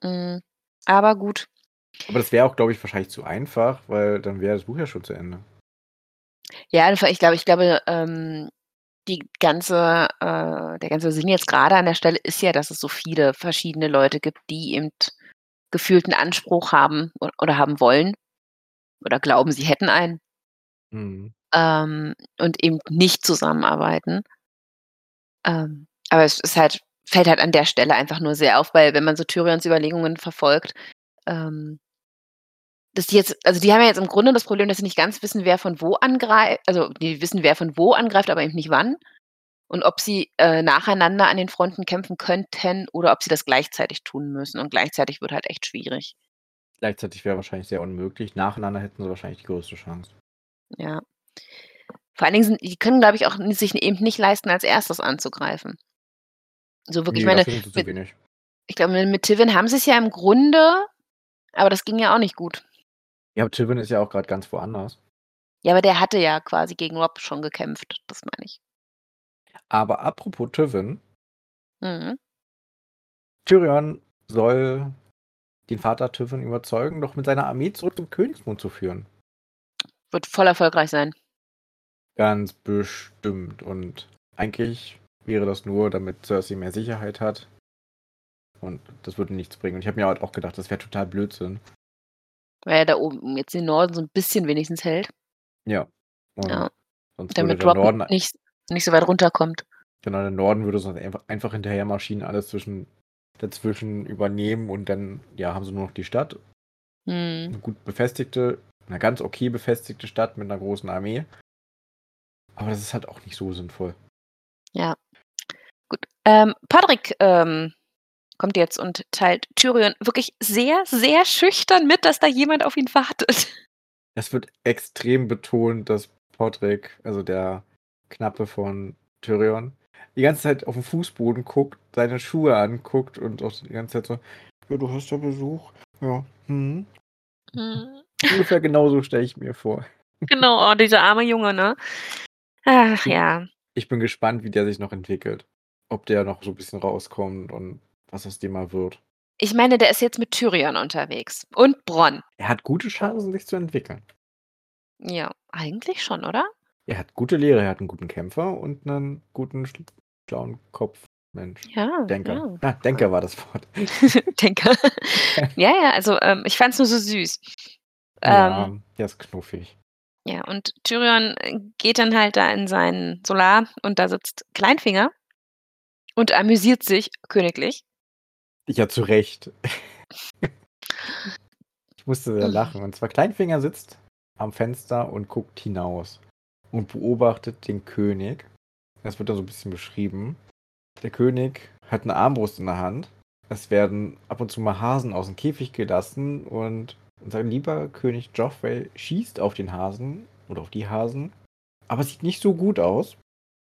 Speaker 2: Hm, aber gut.
Speaker 1: Aber das wäre auch, glaube ich, wahrscheinlich zu einfach, weil dann wäre das Buch ja schon zu Ende.
Speaker 2: Ja, ich glaube ich glaube, ähm, die ganze äh, der ganze Sinn jetzt grade an der Stelle ist ja, dass es so viele verschiedene Leute gibt, die eben gefühlt 'n Anspruch haben oder haben wollen oder glauben, sie hätten einen.
Speaker 1: Mhm.
Speaker 2: Ähm, und eben nicht zusammenarbeiten. Ähm, aber es ist halt fällt halt an der Stelle einfach nur sehr auf, weil wenn man so Tyrions Überlegungen verfolgt, ähm dass die jetzt also, die haben ja jetzt im Grunde das Problem, dass sie nicht ganz wissen, wer von wo angrei also, die wissen, wer von wo angreift, aber eben nicht wann. Und ob sie, äh, nacheinander an den Fronten kämpfen könnten oder ob sie das gleichzeitig tun müssen. Und gleichzeitig wird halt echt schwierig.
Speaker 1: Gleichzeitig wäre wahrscheinlich sehr unmöglich. Nacheinander hätten sie wahrscheinlich die größte Chance.
Speaker 2: Ja. Vor allen Dingen sind die können, glaube ich, auch sich eben nicht leisten, als Erstes anzugreifen. So wirklich, ich
Speaker 1: Ne,
Speaker 2: meine,
Speaker 1: sie
Speaker 2: mit ich glaube, mit Tywin haben sie's ja im Grunde, aber das ging ja auch nicht gut.
Speaker 1: Ja, aber Tywin ist ja auch grad ganz woanders.
Speaker 2: Ja, aber der hatte ja quasi gegen Robb schon gekämpft, das meine ich.
Speaker 1: Aber apropos Tywin
Speaker 2: Mhm.
Speaker 1: Tyrion soll den Vater Tywin überzeugen, doch mit seiner Armee zurück zum Königsmund zu führen.
Speaker 2: Wird voll erfolgreich sein.
Speaker 1: Ganz bestimmt. Und eigentlich wäre das nur, damit Cersei mehr Sicherheit hat. Und das würde nichts bringen. Und ich habe mir halt auch gedacht, das wäre total Blödsinn.
Speaker 2: Weil er da oben jetzt den Norden so 'n bisschen wenigstens hält.
Speaker 1: Ja. Und
Speaker 2: Ja.
Speaker 1: sonst würde
Speaker 2: Damit
Speaker 1: der
Speaker 2: Robb
Speaker 1: Norden
Speaker 2: nicht nicht so weit runterkommt.
Speaker 1: Genau, der Norden würde sonst einfach einfach hinterher marschieren, alles zwischen dazwischen übernehmen und dann, ja, haben sie nur noch die Stadt.
Speaker 2: Mhm.
Speaker 1: 'Ne gut befestigte 'ne ganz okay befestigte Stadt mit 'ner großen Armee. Aber das ist halt auch nicht so sinnvoll.
Speaker 2: Ja. Gut. Ähm, Podrick, ähm, kommt jetzt und teilt Tyrion wirklich sehr, sehr schüchtern mit, dass da jemand auf ihn wartet.
Speaker 1: Es wird extrem betont, dass Podrick, also der Knappe von Tyrion, die ganze Zeit auf 'n Fußboden guckt, seine Schuhe anguckt und auch die ganze Zeit so: „Ja, du hast ja Besuch. Ja, mhm.“
Speaker 2: Mhm.
Speaker 1: Ungefähr genauso stelle ich mir vor.
Speaker 2: Genau, oh, dieser arme Junge, ne? Ach
Speaker 1: Hm.
Speaker 2: ja.
Speaker 1: Ich bin gespannt, wie der sich noch entwickelt. Ob der noch so 'n bisschen rauskommt und was aus dem mal wird.
Speaker 2: Ich meine, der ist jetzt mit Tyrion unterwegs und Bronn.
Speaker 1: Er hat gute Chancen, sich zu entwickeln.
Speaker 2: Ja, eigentlich schon, oder?
Speaker 1: Er hat gute Lehrer, er hat 'n guten Kämpfer und 'nen guten sch schlauen Kopf Mensch.
Speaker 2: Ja,
Speaker 1: Denker.
Speaker 2: ja.
Speaker 1: Ah, Denker war das Wort.
Speaker 2: Denker. Ja, ja, also, ähm, ich fand's nur so süß.
Speaker 1: Ja,
Speaker 2: Ähm
Speaker 1: der ist knuffig.
Speaker 2: Ja, und Tyrion, geht dann halt da in sein Solar und da sitzt Kleinfinger und amüsiert sich königlich.
Speaker 1: Ja, zu Recht. Ich musste
Speaker 2: Mhm.
Speaker 1: lachen. Und zwar Kleinfinger sitzt am Fenster und guckt hinaus und beobachtet den König. Das wird da so 'n bisschen beschrieben. Der König hat 'ne Armbrust in der Hand. Es werden ab und zu mal Hasen aus'm Käfig gelassen und sein lieber König Joffrey schießt auf den Hasen oder auf die Hasen. Aber es sieht nicht so gut aus.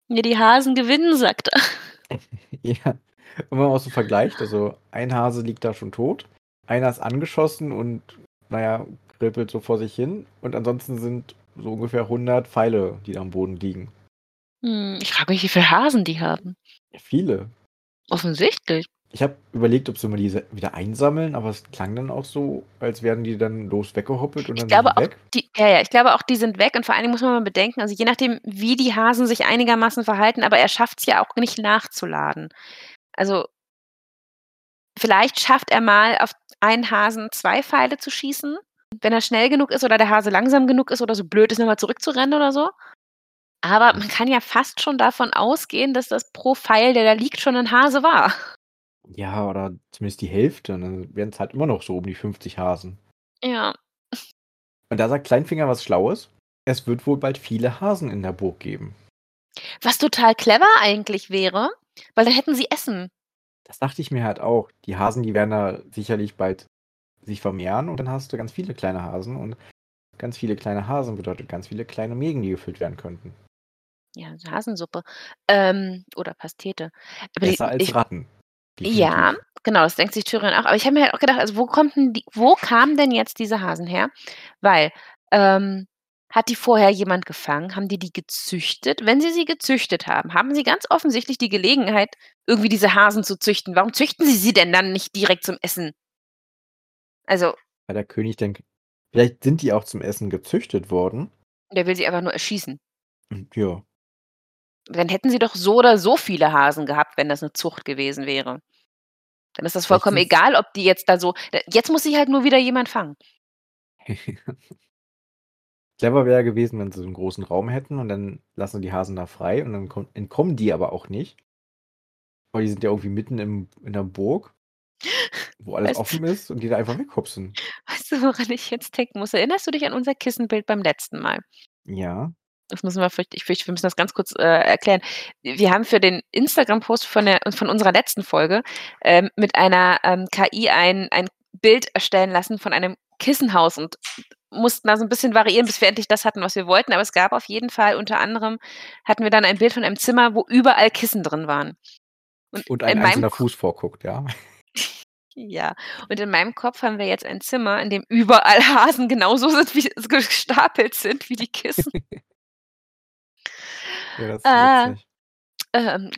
Speaker 2: Ja, die Hasen gewinnen, sagt er.
Speaker 1: ja. Und wenn man auch so vergleicht, also ein Hase liegt da schon tot, einer ist angeschossen und, naja, kribbelt so vor sich hin. Und ansonsten sind so ungefähr 100 Pfeile, die da am Boden liegen.
Speaker 2: Hm, ich frage mich, wie viele Hasen die haben.
Speaker 1: Viele.
Speaker 2: Offensichtlich.
Speaker 1: Ich habe überlegt, ob sie mal diese wieder einsammeln, aber es klang dann auch so, als wären die dann los weggehoppelt und
Speaker 2: Ich
Speaker 1: dann
Speaker 2: glaube
Speaker 1: sind die
Speaker 2: auch,
Speaker 1: weg.
Speaker 2: die, ja, ja, ich glaube auch, die sind weg und vor allen Dingen muss man mal bedenken, also je nachdem, wie die Hasen sich einigermaßen verhalten, aber er schafft es ja auch nicht nachzuladen. Also vielleicht schafft er mal auf einen Hasen zwei Pfeile zu schießen, wenn er schnell genug ist oder der Hase langsam genug ist oder so blöd ist, nochmal zurückzurennen oder so. Aber man kann ja fast schon davon ausgehen, dass das pro Pfeil, der da liegt, schon ein Hase war.
Speaker 1: Ja, oder zumindest die Hälfte. Und dann wären es halt immer noch so um die 50 Hasen.
Speaker 2: Ja.
Speaker 1: Und da sagt Kleinfinger was Schlaues. Es wird wohl bald viele Hasen in der Burg geben.
Speaker 2: Was total clever eigentlich wäre, weil dann hätten sie Essen.
Speaker 1: Das dachte ich mir halt auch. Die Hasen, die werden da sicherlich bald sich vermehren und dann hast du ganz viele kleine Hasen und ganz viele kleine Hasen bedeutet ganz viele kleine Mägen, die gefüllt werden könnten.
Speaker 2: Ja, Hasensuppe. Ähm, oder Pastete. Aber die,
Speaker 1: Besser als
Speaker 2: ich,
Speaker 1: Ratten.
Speaker 2: ja,
Speaker 1: definitiv.
Speaker 2: genau, das denkt sich Tyrion auch. Aber ich habe mir halt auch gedacht, also wo kommt denn die, wo kamen denn jetzt diese Hasen her? Weil, ähm, hat die vorher jemand gefangen? Haben die die gezüchtet? Wenn sie sie gezüchtet haben, haben sie ganz offensichtlich die Gelegenheit, irgendwie diese Hasen zu züchten. Warum züchten sie sie denn dann nicht direkt zum Essen? Also,
Speaker 1: Weil der König denkt, vielleicht sind die auch zum Essen gezüchtet worden.
Speaker 2: der will sie einfach nur erschießen.
Speaker 1: Und ja,
Speaker 2: Dann hätten sie doch so oder so viele Hasen gehabt, wenn das eine Zucht gewesen wäre. Dann ist das vollkommen
Speaker 1: sind's-
Speaker 2: egal, ob die jetzt da so. da- Jetzt muss sich halt nur wieder jemand fangen.
Speaker 1: Clever wäre gewesen, wenn sie so einen großen Raum hätten und dann lassen die Hasen da frei und dann kommt, entkommen die aber auch nicht. Weil die sind ja irgendwie mitten im, in der Burg, wo alles
Speaker 2: Weißt-
Speaker 1: offen ist und die da einfach weghupsen.
Speaker 2: Weißt du, woran ich jetzt denken muss? Erinnerst du dich an unser Kissenbild beim letzten Mal?
Speaker 1: Ja.
Speaker 2: Das müssen wir ich fürchte, wir müssen das ganz kurz äh, erklären. Wir haben für den Instagram-Post von, der, von unserer letzten Folge ähm, mit einer ähm, KI ein, ein Bild erstellen lassen von einem Kissenhaus und mussten da so ein bisschen variieren, bis wir endlich das hatten, was wir wollten. Aber es gab auf jeden Fall, unter anderem hatten wir dann ein Bild von einem Zimmer, wo überall Kissen drin waren.
Speaker 1: Und ein
Speaker 2: in meinem
Speaker 1: einzelner Fuß vorguckt, ja.
Speaker 2: Ja, und in meinem Kopf haben wir jetzt ein Zimmer, in dem überall Hasen genauso sind, wie gestapelt sind wie die Kissen.
Speaker 1: Ja, das ist witzig.
Speaker 2: Ähm,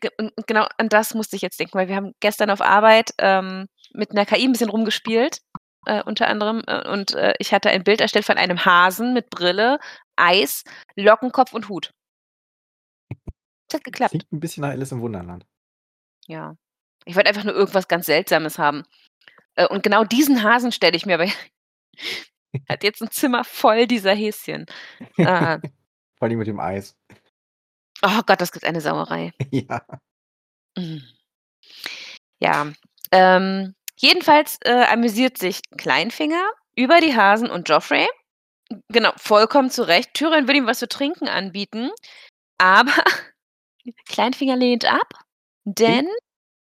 Speaker 2: genau an das musste ich jetzt denken, weil wir haben gestern auf Arbeit, ähm, mit 'ner KI 'n bisschen rumgespielt, äh, unter anderem, äh, und, äh, ich hatte ein Bild erstellt von einem Hasen mit Brille, Eis, Lockenkopf und Hut. Das hat geklappt.
Speaker 1: Klingt ein bisschen nach Alice im Wunderland.
Speaker 2: Ja. Ich wollte einfach nur irgendwas ganz Seltsames haben. Äh, und genau diesen Hasen stelle ich mir aber hat jetzt 'n Zimmer voll dieser Häschen. Äh,
Speaker 1: Vor allem mit dem Eis.
Speaker 2: oh Gott, das gibt eine Sauerei.
Speaker 1: ja.
Speaker 2: Mhm. Ja, ähm, jedenfalls, äh, amüsiert sich Kleinfinger über die Hasen und Joffrey. Genau, vollkommen zu Recht. Tyrion will ihm was zu trinken anbieten, aber Kleinfinger lehnt ab, denn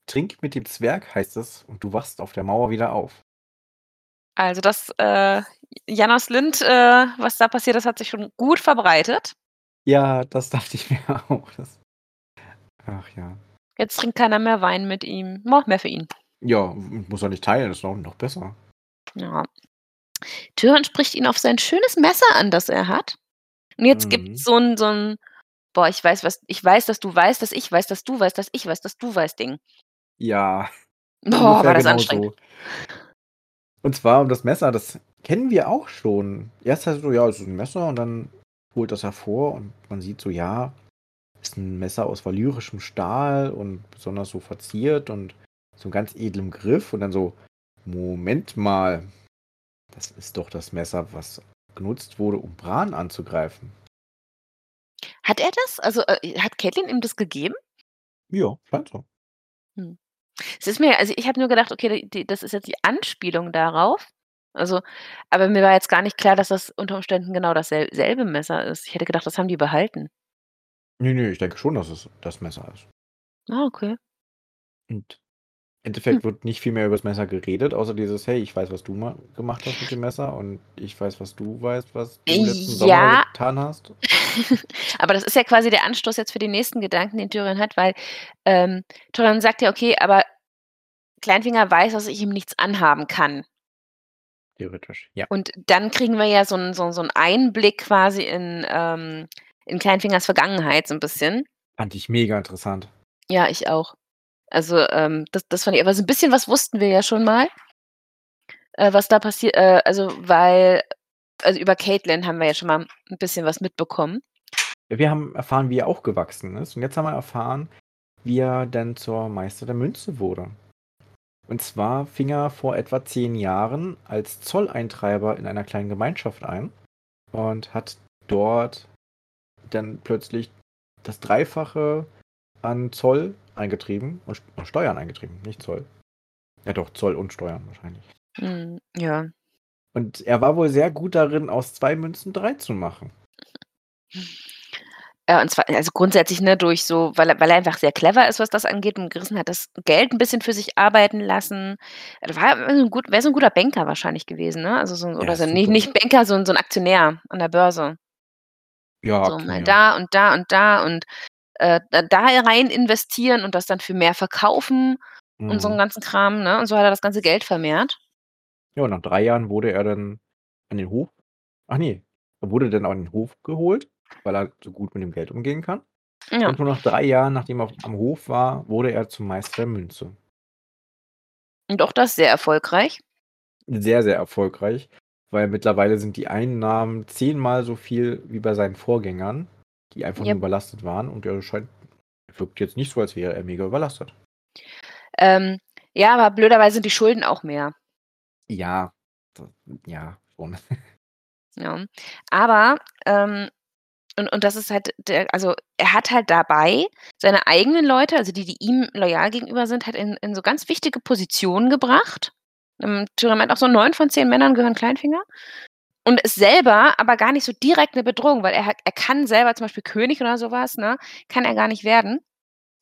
Speaker 1: Trink mit dem Zwerg, heißt es, und du wachst auf der Mauer wieder auf.
Speaker 2: also das, äh, Janos Lind, äh, was da passiert ist, hat sich schon gut verbreitet.
Speaker 1: Ja, das dachte ich mir auch. Das Ach ja.
Speaker 2: Jetzt trinkt keiner mehr Wein mit ihm. Noch mehr für ihn.
Speaker 1: Ja, muss er nicht teilen, ist noch, noch besser.
Speaker 2: Ja. Tyrion spricht ihn auf sein schönes Messer an, das er hat. Und jetzt
Speaker 1: Mhm.
Speaker 2: gibt's so 'n so 'n „Boah, ich weiß, was ich weiß, dass du weißt, dass ich weiß, dass du weißt, dass ich weiß, dass du weißt“ Ding.
Speaker 1: Ja.
Speaker 2: Boah, war das
Speaker 1: genau
Speaker 2: anstrengend.
Speaker 1: so. Und zwar um das Messer, das kennen wir auch schon. Erst heißt so, ja, es ist ein Messer und dann holt das hervor und man sieht so, ja, ist ein Messer aus valyrischem Stahl und besonders so verziert und so ganz edlem Griff und dann so, Moment mal, das ist doch das Messer, was genutzt wurde, um Bran anzugreifen.
Speaker 2: Hat er das? Also, äh, hat Catelyn ihm das gegeben?
Speaker 1: Ja, scheint so.
Speaker 2: Es ist mir also, ich habe nur gedacht, okay, die die das ist jetzt die Anspielung darauf. Also aber mir war jetzt gar nicht klar, dass das unter Umständen genau dassel selbe Messer ist. Ich hätte gedacht, das haben die behalten.
Speaker 1: Ne, ne, ich denke schon, dass es das Messer ist.
Speaker 2: Ah, okay.
Speaker 1: Und Endeffekt hm. wird nicht viel mehr über das Messer geredet, außer dieses, hey, ich weiß, was du mal gemacht hast mit dem Messer und ich weiß, was du weißt, was du letzten ja. Sommer getan hast.
Speaker 2: aber das ist ja quasi der Anstoß jetzt für die nächsten Gedanken, den Tyrion hat, weil ähm, Tyrion sagt ja, okay, aber Kleinfinger weiß, dass ich ihm nichts anhaben kann.
Speaker 1: Theoretisch, ja.
Speaker 2: Und dann kriegen wir ja so einen so, so Einblick quasi in, ähm, in Kleinfingers Vergangenheit so ein bisschen.
Speaker 1: Fand ich mega interessant.
Speaker 2: Ja, ich auch. Also, ähm, das das fand ich aber so ein bisschen was wussten wir ja schon mal, äh, was da passiert äh, also, weil also, über Caitlyn haben wir ja schon mal ein bisschen was mitbekommen.
Speaker 1: Wir haben erfahren, wie er auch gewachsen ist und jetzt haben wir erfahren, wie er denn zur Meister der Münze wurde. Und zwar fing er vor etwa zehn Jahren als Zolleintreiber in einer kleinen Gemeinschaft ein und hat dort dann plötzlich das Dreifache an Zoll eingetrieben und Steuern eingetrieben, nicht Zoll. Ja doch, Zoll und Steuern wahrscheinlich.
Speaker 2: Mm, ja.
Speaker 1: Und er war wohl sehr gut darin, aus zwei Münzen drei zu machen.
Speaker 2: Ja, und zwar, also grundsätzlich, ne, durch so, weil er, weil er einfach sehr clever ist, was das angeht und gerissen hat, das Geld ein bisschen für sich arbeiten lassen. Er war ein gut, wäre so ein guter Banker wahrscheinlich gewesen, ne? Also so, oder ja, so, nicht, nicht Banker, so, so ein Aktionär an der Börse.
Speaker 1: Ja,
Speaker 2: so, mal da und da und da und äh, da rein investieren und das dann für mehr verkaufen mhm. und so einen mhm. ganzen Kram, ne? Und so hat er das ganze Geld vermehrt.
Speaker 1: Ja, und nach drei Jahren wurde er dann an den Hof. Ach nee, er wurde dann an den Hof geholt, weil er so gut mit dem Geld umgehen kann. Ja. Und nur nach drei Jahren, nachdem er am Hof war, wurde er zum Meister der Münze.
Speaker 2: Und auch das sehr erfolgreich.
Speaker 1: Sehr, sehr erfolgreich, weil mittlerweile sind die Einnahmen zehnmal so viel wie bei seinen Vorgängern die einfach yep. nur überlastet waren und er scheint, wirkt jetzt nicht so, als wäre er mega überlastet.
Speaker 2: Ähm, ja, aber blöderweise sind die Schulden auch mehr.
Speaker 1: Ja, ja, schon.
Speaker 2: Ja, aber, ähm, und, und das ist halt, der, also er hat halt dabei seine eigenen Leute, also die, die ihm loyal gegenüber sind, halt in, in so ganz wichtige Positionen gebracht. Im Tyrann auch so neun von zehn Männern gehören Kleinfinger. Und ist selber aber gar nicht so direkt eine Bedrohung, weil er er kann selber zum Beispiel König oder sowas, ne, kann er gar nicht werden,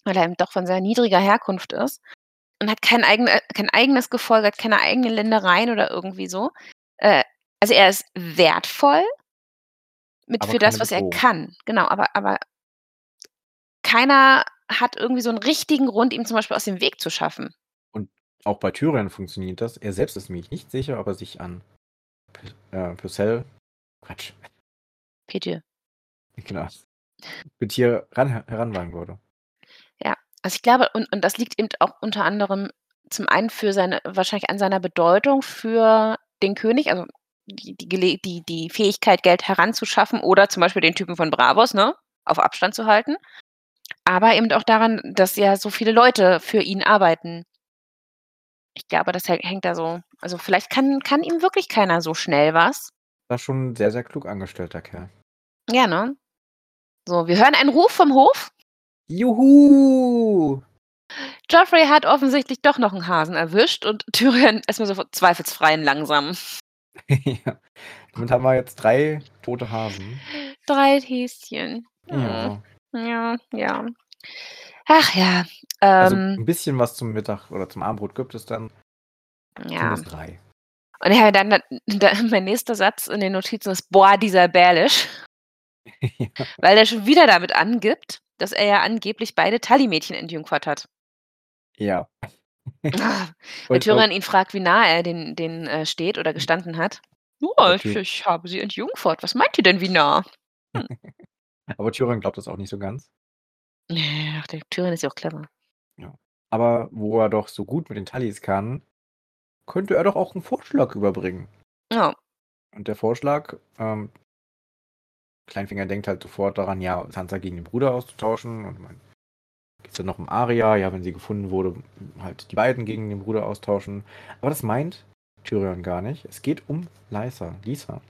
Speaker 2: weil er eben doch von sehr niedriger Herkunft ist und hat kein eigene kein eigenes Gefolge, hat keine eigenen Ländereien oder irgendwie so. Äh, also, er ist wertvoll mit für das, was er kann. Genau, aber aber keiner hat irgendwie so einen richtigen Grund, ihm zum Beispiel aus dem Weg zu schaffen.
Speaker 1: Und auch bei Tyrion funktioniert das. Er selbst ist nämlich nicht sicher, ob er sich an äh, Purcell, Quatsch.
Speaker 2: Petir.
Speaker 1: Genau. Petir ran, heranwagen würde.
Speaker 2: Ja, also ich glaube, und, und das liegt eben auch unter anderem zum einen für seine, wahrscheinlich an seiner Bedeutung für den König, also die, die, die, die Fähigkeit, Geld heranzuschaffen oder zum Beispiel den Typen von Bravos, ne, auf Abstand zu halten. Aber eben auch daran, dass ja so viele Leute für ihn arbeiten. Ich glaube, das hängt da so also, vielleicht kann kann ihm wirklich keiner so schnell was.
Speaker 1: War schon 'n sehr, sehr klug angestellter Kerl.
Speaker 2: Ja, ne? So, wir hören einen Ruf vom Hof.
Speaker 1: Juhu!
Speaker 2: Joffrey hat offensichtlich doch noch einen Hasen erwischt und Tyrion erst mal so zweifelsfreien langsam.
Speaker 1: Ja. Damit haben wir jetzt drei tote Hasen.
Speaker 2: Drei Häschen.
Speaker 1: Ja.
Speaker 2: Hm. Ja, ja. Ach ja,
Speaker 1: Also, ähm 'n bisschen was zum Mittag oder zum Abendbrot gibt es dann.
Speaker 2: Ja.
Speaker 1: Zumindest drei.
Speaker 2: Und ja, dann, dann mein nächster Satz in den Notizen ist: „Boah, dieser Baelish.“ Ja. Weil er schon wieder damit angibt, dass er ja angeblich beide Tully-Mädchen entjungfert hat.
Speaker 1: Ja.
Speaker 2: Weil Tyrion ihn fragt, wie nah er den den, äh, steht oder gestanden hat. „Ja, ich ich habe sie entjungfert. Was meint ihr denn, wie nah?“ Hm.
Speaker 1: Aber Tyrion glaubt das auch nicht so ganz.
Speaker 2: ach, der Tyrion ist ja auch clever.
Speaker 1: Ja. Aber wo er doch so gut mit den Tullys kann, könnte er doch auch einen Vorschlag überbringen.
Speaker 2: Ja.
Speaker 1: Und der Vorschlag, ähm Kleinfinger denkt halt sofort daran, ja, Sansa gegen den Bruder auszutauschen und man geht's dann noch um Arya, ja, wenn sie gefunden wurde, halt die beiden gegen den Bruder austauschen. Aber das meint Tyrion gar nicht. Es geht um Lysa, Lisa.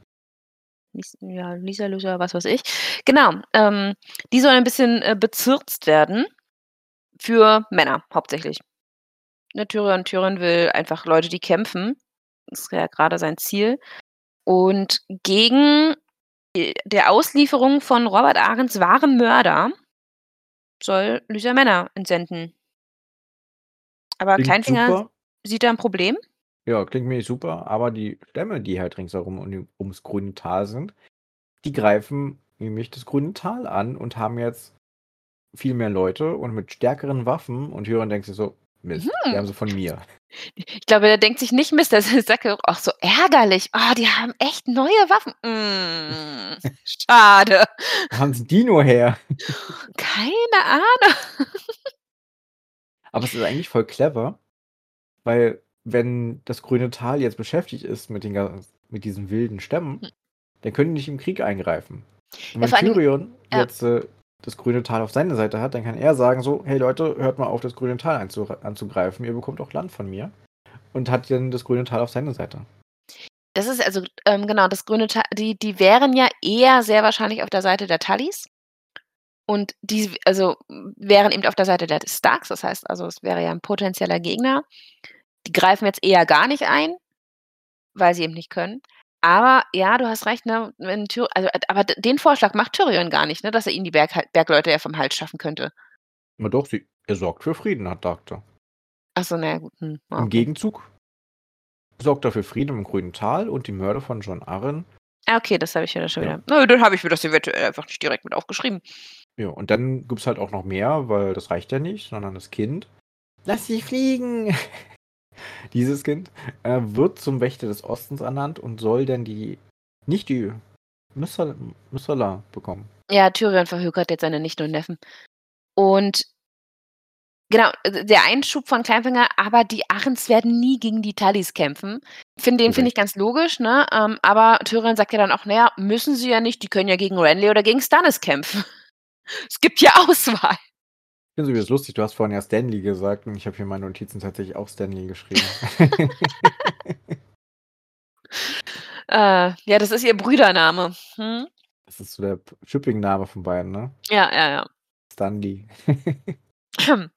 Speaker 2: ja, Lisa, Lisa, was weiß ich. Genau, ähm, die soll ein bisschen, äh, bezirzt werden für Männer hauptsächlich. Ne, Tyrion Tyrion will einfach Leute, die kämpfen. Das ist ja gerade sein Ziel. Und gegen äh, der Auslieferung von Robert Ahrens wahrem Mörder soll Lysa Männer entsenden. Aber
Speaker 1: Klingt
Speaker 2: Kleinfinger
Speaker 1: super.
Speaker 2: sieht da ein Problem?
Speaker 1: Ja, klingt mir super, aber die Stämme, die halt ringsherum um, ums grüne Tal sind, die greifen nämlich das grüne Tal an und haben jetzt viel mehr Leute und mit stärkeren Waffen und Hören denkt sich so, Mist, die
Speaker 2: Mhm.
Speaker 1: haben sie von mir.
Speaker 2: Ich glaube, der denkt sich nicht Mist, der sagt ja auch so ärgerlich. Oh, die haben echt neue Waffen. Hm, schade.
Speaker 1: Wo haben sie die nur her?
Speaker 2: Keine Ahnung.
Speaker 1: Aber es ist eigentlich voll clever, weil wenn das grüne Tal jetzt beschäftigt ist mit, den, mit diesen wilden Stämmen,
Speaker 2: Hm.
Speaker 1: dann können die nicht im Krieg eingreifen. Und
Speaker 2: Ja,
Speaker 1: wenn
Speaker 2: Dingen-
Speaker 1: Tyrion
Speaker 2: ja.
Speaker 1: jetzt äh, das grüne Tal auf seiner Seite hat, dann kann er sagen so, hey Leute, hört mal auf, das grüne Tal anzu anzugreifen, ihr bekommt auch Land von mir. Und hat dann das grüne Tal auf seiner Seite.
Speaker 2: Das ist also, ähm, genau, das grüne Ta die die wären ja eher sehr wahrscheinlich auf der Seite der Tullys. Und die also, wären eben auf der Seite der Starks. Das heißt also, es wäre ja ein potenzieller Gegner. Die greifen jetzt eher gar nicht ein, weil sie eben nicht können. Aber ja, du hast recht, ne, wenn Tyr also, äh, aber den Vorschlag macht Tyrion gar nicht, ne, dass er ihnen die Berg Bergleute ja vom Hals schaffen könnte.
Speaker 1: Na doch, sie, er sorgt für Frieden, hat Dagter.
Speaker 2: Ach so, na ja, gut. Hm,
Speaker 1: Im
Speaker 2: okay.
Speaker 1: Gegenzug sorgt er für Frieden im grünen Tal und die Mörder von John Arryn.
Speaker 2: Ah, okay, das habe ich ja schon
Speaker 1: Ja.
Speaker 2: wieder na, dann habe ich mir das eventuell einfach nicht direkt mit aufgeschrieben.
Speaker 1: Ja, und dann gibt es halt auch noch mehr, weil das reicht ja nicht, sondern das Kind. Lass sie fliegen! Dieses Kind äh, wird zum Wächter des Ostens ernannt und soll dann die, nicht die Missala bekommen.
Speaker 2: Ja, Tyrion verhökert jetzt seine Nichten und Neffen. Und genau, äh, der Einschub von Kleinfinger, aber die Arryns werden nie gegen die Tullys kämpfen. Find den finde ich ganz logisch, ne? Ähm, aber Tyrion sagt ja dann auch, naja, müssen sie ja nicht, die können ja gegen Renly oder gegen Stannis kämpfen. Es gibt ja Auswahl.
Speaker 1: Ich finde es lustig, du hast vorhin ja Stanley gesagt und ich habe hier meine Notizen tatsächlich auch Stanley geschrieben.
Speaker 2: Äh, ja, das ist ihr Brüdername. Hm?
Speaker 1: das ist so der Shipping-Name von beiden, ne?
Speaker 2: Ja, ja, ja.
Speaker 1: Stanley.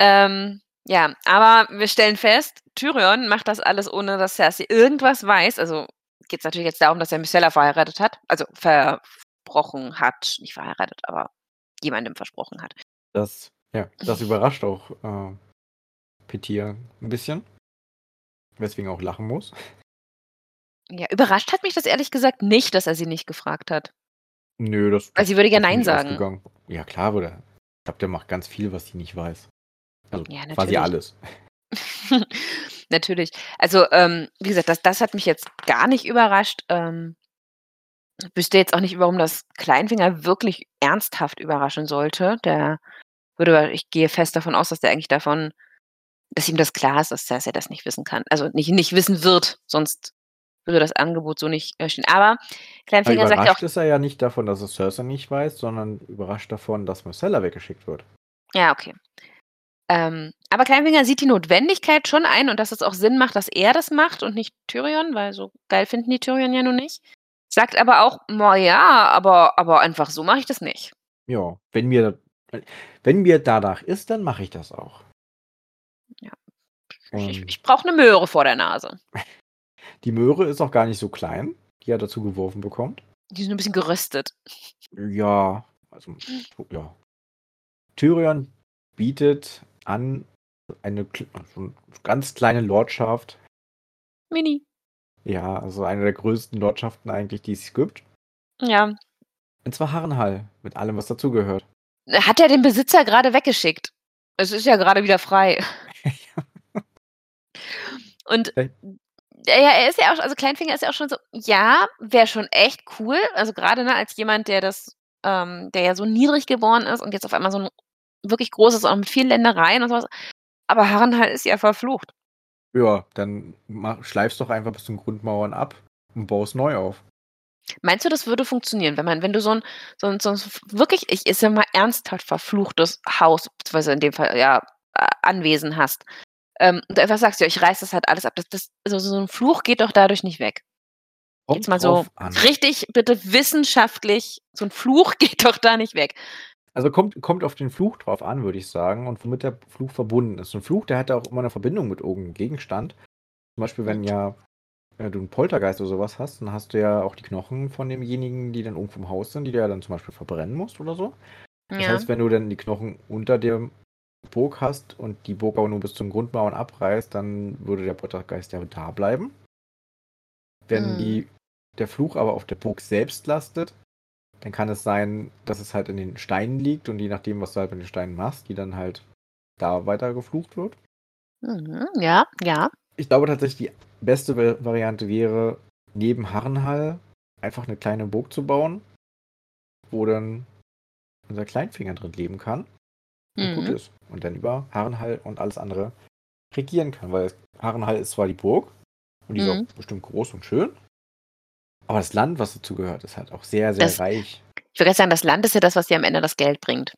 Speaker 2: Ähm, ja, aber wir stellen fest, Tyrion macht das alles, ohne dass Cersei irgendwas weiß. Also geht es natürlich jetzt darum, dass er Myrcella verheiratet hat. Also versprochen hat. Nicht verheiratet, aber jemandem versprochen hat.
Speaker 1: Das, ja, das überrascht auch äh, Petir ein bisschen. Weswegen auch lachen muss.
Speaker 2: Ja, überrascht hat mich das ehrlich gesagt nicht, dass er sie nicht gefragt hat.
Speaker 1: Nö, das.
Speaker 2: Weil sie würde ja Nein sagen.
Speaker 1: ausgegangen. Ja, klar, würde. Ich glaube, der macht ganz viel, was sie nicht weiß. Also
Speaker 2: Ja,
Speaker 1: quasi alles.
Speaker 2: Natürlich. Also, ähm, wie gesagt, das, das hat mich jetzt gar nicht überrascht. Ähm, wüsste jetzt auch nicht, warum das Kleinfinger wirklich ernsthaft überraschen sollte. Der würde, ich gehe fest davon aus, dass der eigentlich davon, dass ihm das klar ist, dass Cersei das nicht wissen kann. Also nicht, nicht wissen wird, sonst würde das Angebot so nicht äh, stehen. Aber
Speaker 1: Aber
Speaker 2: Kleinfinger sagt ja auch,
Speaker 1: überrascht ist er ja nicht davon, dass es Cersei nicht weiß, sondern überrascht davon, dass Marcella weggeschickt wird.
Speaker 2: Ja, okay. Ähm, aber Kleinfinger sieht die Notwendigkeit schon ein und dass es auch Sinn macht, dass er das macht und nicht Tyrion, weil so geil finden die Tyrion ja nun nicht. Sagt aber auch, ja, aber, aber einfach so mache ich das nicht.
Speaker 1: Ja, wenn mir, wenn mir danach ist, dann mache ich das auch.
Speaker 2: Ja. Ich,
Speaker 1: Und
Speaker 2: ich brauche eine Möhre vor der Nase.
Speaker 1: die Möhre ist auch gar nicht so klein, die er dazu geworfen bekommt.
Speaker 2: Die ist nur ein bisschen geröstet.
Speaker 1: Ja, also, ja. Tyrion bietet an eine eine ganz kleine Lordschaft.
Speaker 2: Mini.
Speaker 1: Ja, also eine der größten Lordschaften eigentlich, die es gibt.
Speaker 2: Ja.
Speaker 1: Und zwar Harrenhal, mit allem, was dazugehört.
Speaker 2: Hat er den Besitzer gerade weggeschickt? Es ist ja gerade wieder frei. Und ja, er ist ja auch, also Kleinfinger ist ja auch schon so, ja, wäre schon echt cool. Also gerade ne, als jemand, der das, ähm, der ja so niedrig geboren ist und jetzt auf einmal so ein wirklich großes, auch mit vielen Ländereien und sowas. Aber Harrenhal ist ja verflucht.
Speaker 1: Ja, dann mach, schleifst doch einfach bis zum Grundmauern ab und baust neu auf.
Speaker 2: Meinst du, das würde funktionieren, wenn man, wenn du so ein, so ein, so ein wirklich, ich ist ja mal ernsthaft verfluchtes Haus, beziehungsweise in dem Fall ja Anwesen hast, ähm, und du einfach sagst, ja, ich reiß das halt alles ab. Das, das, also so ein Fluch geht doch dadurch nicht weg.
Speaker 1: Kommt
Speaker 2: Jetzt mal so
Speaker 1: an.
Speaker 2: richtig, bitte wissenschaftlich, so ein Fluch geht doch da nicht weg.
Speaker 1: Also kommt, kommt auf den Fluch drauf an, würde ich sagen, und womit der Fluch verbunden ist. Ein Fluch, der hat ja auch immer eine Verbindung mit irgendeinem Gegenstand. Zum Beispiel, wenn ja äh, du einen Poltergeist oder sowas hast, dann hast du ja auch die Knochen von demjenigen, die dann irgendwo im Haus sind, die du ja dann zum Beispiel verbrennen musst oder so. Das
Speaker 2: Ja.
Speaker 1: heißt, wenn du dann die Knochen unter dem Burg hast und die Burg aber nur bis zum Grundmauern abreißt, dann würde der Poltergeist ja da bleiben. Wenn
Speaker 2: Mhm.
Speaker 1: die, der Fluch aber auf der Burg selbst lastet, dann kann es sein, dass es halt in den Steinen liegt und je nachdem, was du halt mit den Steinen machst, die dann halt da weiter geflucht wird.
Speaker 2: Mhm. Ja, ja.
Speaker 1: Ich glaube tatsächlich, die beste Va- Variante wäre, neben Harrenhall einfach eine kleine Burg zu bauen, wo dann unser Kleinfinger drin leben kann und gut
Speaker 2: Mhm.
Speaker 1: ist. Und dann über Harrenhall und alles andere regieren kann. Weil Harrenhall ist zwar die Burg und die ist
Speaker 2: Mhm.
Speaker 1: auch bestimmt groß und schön, aber das Land, was dazu gehört, ist halt auch sehr, sehr
Speaker 2: Das-
Speaker 1: reich
Speaker 2: Ich würde sagen, das Land ist ja das, was dir am Ende das Geld bringt.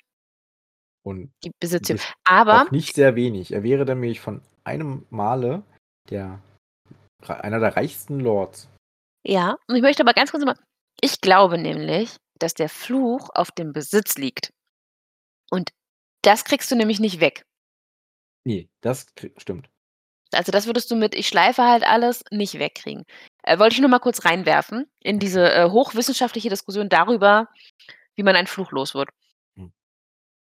Speaker 1: und
Speaker 2: Die Besitzung.
Speaker 1: bes-
Speaker 2: Aber
Speaker 1: auch nicht sehr wenig. Er wäre nämlich von einem Male der einer der reichsten Lords.
Speaker 2: Ja, und ich möchte aber ganz kurz mal ich glaube nämlich, dass der Fluch auf dem Besitz liegt. Und das kriegst du nämlich nicht weg.
Speaker 1: Nee, das stimmt.
Speaker 2: Also, das würdest du mit „Ich schleife halt alles“ nicht wegkriegen. Äh, wollte ich nur mal kurz reinwerfen in diese, äh, hochwissenschaftliche Diskussion darüber, wie man einen Fluch los wird.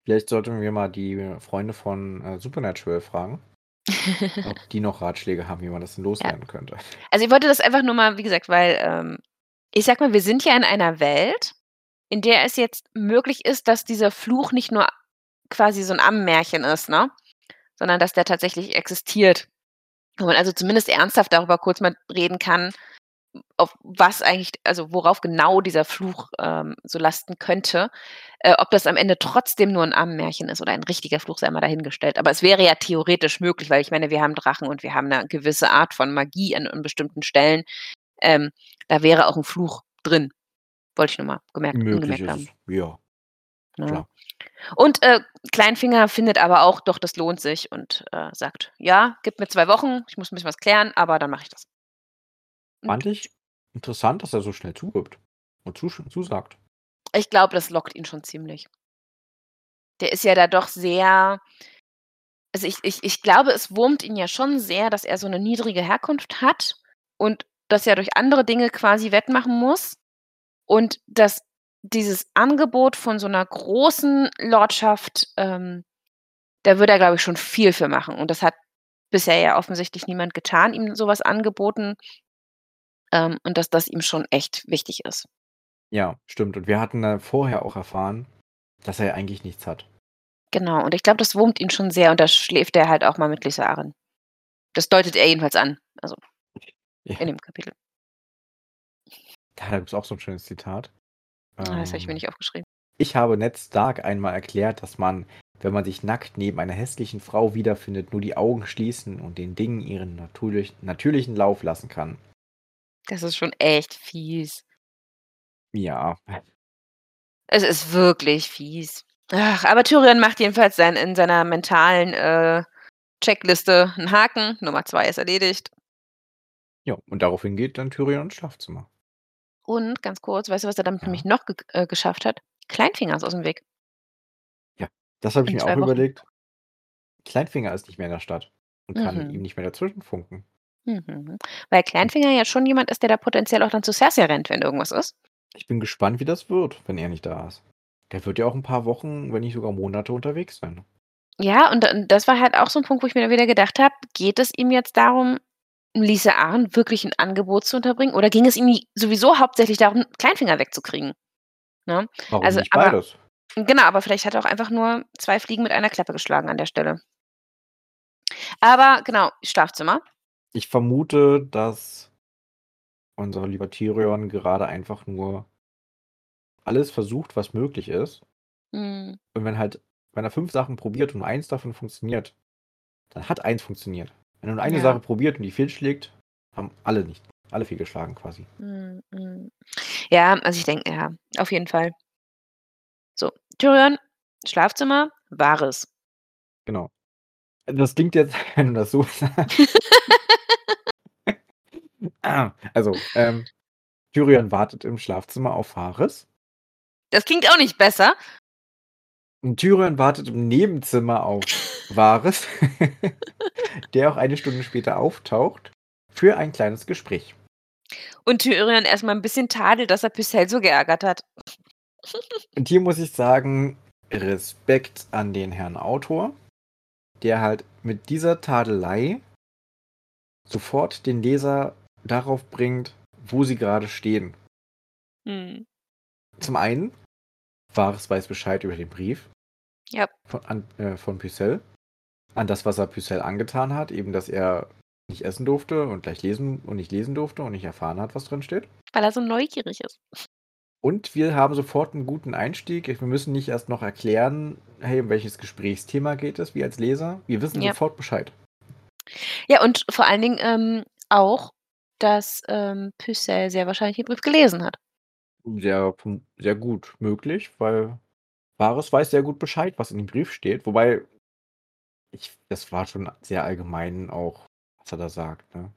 Speaker 1: Vielleicht sollten wir mal die Freunde von äh, Supernatural fragen, ob die noch Ratschläge haben, wie man das denn loswerden könnte.
Speaker 2: Also, ich wollte das einfach nur mal wie gesagt, weil, ähm, ich sage mal, wir sind ja in einer Welt, in der es jetzt möglich ist, dass dieser Fluch nicht nur quasi so 'n Ammenmärchen ist, ne, sondern dass der tatsächlich existiert. Wo man also zumindest ernsthaft darüber kurz mal reden kann, auf was eigentlich also, worauf genau dieser Fluch, ähm, so lasten könnte. Äh, ob das am Ende trotzdem nur 'n Ammenmärchen ist oder ein richtiger Fluch, sei mal dahingestellt. Aber es wäre ja theoretisch möglich, weil ich meine, wir haben Drachen und wir haben 'ne gewisse Art von Magie an an bestimmten Stellen. Ähm, da wäre auch 'n Fluch drin. Wollte ich nur mal gemerkt
Speaker 1: Möglich
Speaker 2: angemerkt
Speaker 1: ist
Speaker 2: haben.
Speaker 1: Ja,
Speaker 2: Ne? Und, äh, Kleinfinger findet aber auch, doch, das lohnt sich und, äh, sagt: „Ja, gib mir 2 Wochen, ich muss 'n bisschen was klären, aber dann mache ich das.“ Und
Speaker 1: Fand ich interessant, dass er so schnell zugibt und zusch zusagt.
Speaker 2: ich glaube, das lockt ihn schon ziemlich. Der ist ja da doch sehr also, ich ich ich glaube, es wurmt ihn ja schon sehr, dass er so 'ne niedrige Herkunft hat und das ja durch andere Dinge quasi wettmachen muss und dass dieses Angebot von so 'ner großen Lordschaft, ähm, da würde er, glaube ich, schon viel für machen. Und das hat bisher ja offensichtlich niemand getan, ihm so was angeboten. Ähm, und dass das ihm schon echt wichtig ist.
Speaker 1: Ja, stimmt. Und wir hatten, äh, vorher auch erfahren, dass er ja eigentlich nichts hat.
Speaker 2: Genau, und ich glaube, das wurmt ihn schon sehr und da schläft er halt auch mal mit Lisa Arryn. Das deutet er jedenfalls an, also
Speaker 1: Ja.
Speaker 2: in dem Kapitel.
Speaker 1: Ja, da gibt's auch so 'n schönes Zitat.
Speaker 2: Ah, das habe ich mir
Speaker 1: Ähm
Speaker 2: nicht aufgeschrieben.
Speaker 1: Ich habe Ned Stark einmal erklärt, dass man, wenn man sich nackt neben einer hässlichen Frau wiederfindet, nur die Augen schließen und den Dingen ihren natürlich natürlichen Lauf lassen kann.
Speaker 2: Das ist schon echt fies.
Speaker 1: Ja.
Speaker 2: Es ist wirklich fies. Ach, aber Tyrion macht jedenfalls sein in seiner mentalen, äh, Checkliste 'n Haken. Nummer 2 ist erledigt.
Speaker 1: Ja, und daraufhin geht dann Tyrion ins Schlafzimmer.
Speaker 2: Und ganz kurz, weißt du, was er damit
Speaker 1: Ja.
Speaker 2: nämlich noch gek äh, geschafft hat? Kleinfinger ist aus'm Weg.
Speaker 1: Ja, das habe ich
Speaker 2: In
Speaker 1: mir
Speaker 2: 2
Speaker 1: auch
Speaker 2: Wochen.
Speaker 1: überlegt. Kleinfinger ist nicht mehr in der Stadt und kann
Speaker 2: Mhm.
Speaker 1: ihm nicht mehr dazwischenfunken.
Speaker 2: Mhm. Weil Kleinfinger ja schon jemand ist, der da potenziell auch dann zu Cersei rennt, wenn irgendwas ist.
Speaker 1: Ich bin gespannt, wie das wird, wenn er nicht da ist. Der wird ja auch 'n paar Wochen, wenn nicht sogar Monate unterwegs sein.
Speaker 2: Ja, und und das war halt auch so 'n Punkt, wo ich mir dann wieder gedacht habe: „Geht es ihm jetzt darum, Lisa Arryn wirklich 'n Angebot zu unterbringen oder ging es ihm sowieso hauptsächlich darum, Kleinfinger wegzukriegen?“ Ne?
Speaker 1: Warum
Speaker 2: Also,
Speaker 1: nicht
Speaker 2: aber
Speaker 1: beides?
Speaker 2: genau, aber vielleicht hat er auch einfach nur 2 Fliegen mit einer Klappe geschlagen an der Stelle. Aber genau, Schlafzimmer.
Speaker 1: Ich vermute, dass unser lieber Tyrion gerade einfach nur alles versucht, was möglich ist.
Speaker 2: Mhm.
Speaker 1: Und wenn halt wenn er 5 Sachen probiert und eins davon funktioniert, dann hat eins funktioniert. Wenn nur eine
Speaker 2: Ja.
Speaker 1: Sache probiert und die fehlschlägt, haben alle nicht alle fehlgeschlagen quasi.
Speaker 2: Mhm, mhm. Ja, also, ich denke ja, auf jeden Fall. So, Tyrion, Schlafzimmer, Varys.
Speaker 1: Genau. Das klingt jetzt, wenn du das so Also, ähm, Tyrion wartet im Schlafzimmer auf Varys.
Speaker 2: Das klingt auch nicht besser.
Speaker 1: Und Tyrion wartet im Nebenzimmer auf Varys, der auch eine Stunde später auftaucht für ein kleines Gespräch.
Speaker 2: Und Tyrion erst mal 'n bisschen tadelt, dass er Pycelle so geärgert hat.
Speaker 1: Und hier muss ich sagen, Respekt an den Herrn Autor. der halt mit dieser Tadelei sofort den Leser darauf bringt, wo sie gerade stehen.
Speaker 2: Hm.
Speaker 1: Zum einen, Varys weiß Bescheid über den Brief
Speaker 2: Ja.
Speaker 1: von, an, äh, von Pycelle, an das, was er Pycelle angetan hat, eben, dass er nicht essen durfte und gleich lesen und nicht lesen durfte und nicht erfahren hat, was drin steht.
Speaker 2: Weil er so neugierig ist.
Speaker 1: Und wir haben sofort einen guten Einstieg. Wir müssen nicht erst noch erklären, hey, um welches Gesprächsthema geht es, wie als Leser. Wir wissen
Speaker 2: Ja.
Speaker 1: sofort Bescheid.
Speaker 2: Ja, und vor allen Dingen ähm, auch, dass ähm, Pycelle sehr wahrscheinlich den Brief gelesen hat.
Speaker 1: Sehr, sehr gut möglich, weil Varys weiß sehr gut Bescheid, was in dem Brief steht. Wobei, ich, das war schon sehr allgemein auch, was er da sagt. Ne?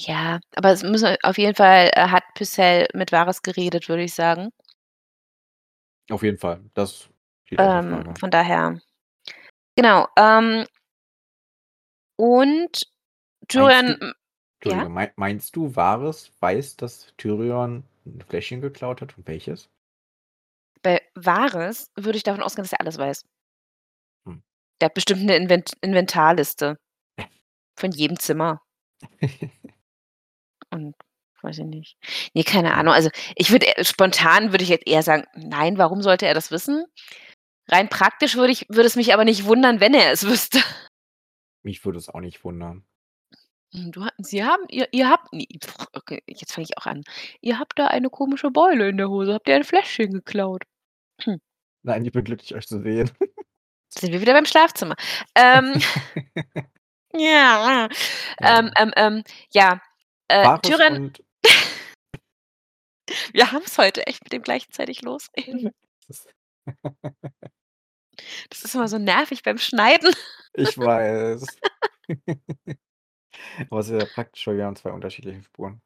Speaker 2: Ja, aber es müssen auf jeden Fall äh, hat Pycelle mit Varys geredet, würde ich sagen.
Speaker 1: Auf jeden Fall, das steht
Speaker 2: Ähm, von daher. Genau. Ähm, und Tyrion. m-
Speaker 1: Entschuldige,
Speaker 2: Ja?
Speaker 1: mei- meinst du, Varys weiß, dass Tyrion ein Fläschchen geklaut hat und welches?
Speaker 2: Bei Varys würde ich davon ausgehen, dass er alles weiß.
Speaker 1: Hm.
Speaker 2: Der hat bestimmt eine Invent Inventarliste. Von jedem Zimmer. Und weiß ich nicht. Nee, keine Ahnung. Also ich würde eher- spontan würde ich jetzt eher sagen, nein, warum sollte er das wissen? Rein praktisch würde ich, würde es mich aber nicht wundern, wenn er es wüsste.
Speaker 1: Mich würde es auch nicht wundern.
Speaker 2: Hm, Du, Sie haben, ihr, ihr habt, okay, jetzt fange ich auch an. Ihr habt da eine komische Beule in der Hose. Habt ihr ein Fläschchen geklaut?
Speaker 1: Nein, ich bin glücklich, euch zu sehen.
Speaker 2: Sind wir wieder beim Schlafzimmer. Ähm, ja. Ähm, ähm, ähm, ja. Äh,
Speaker 1: und
Speaker 2: wir haben es heute echt mit dem gleichzeitig los.
Speaker 1: das-
Speaker 2: Das ist immer so nervig beim Schneiden.
Speaker 1: ich weiß. Aber es ist ja praktisch, weil wir haben zwei unterschiedliche Spuren.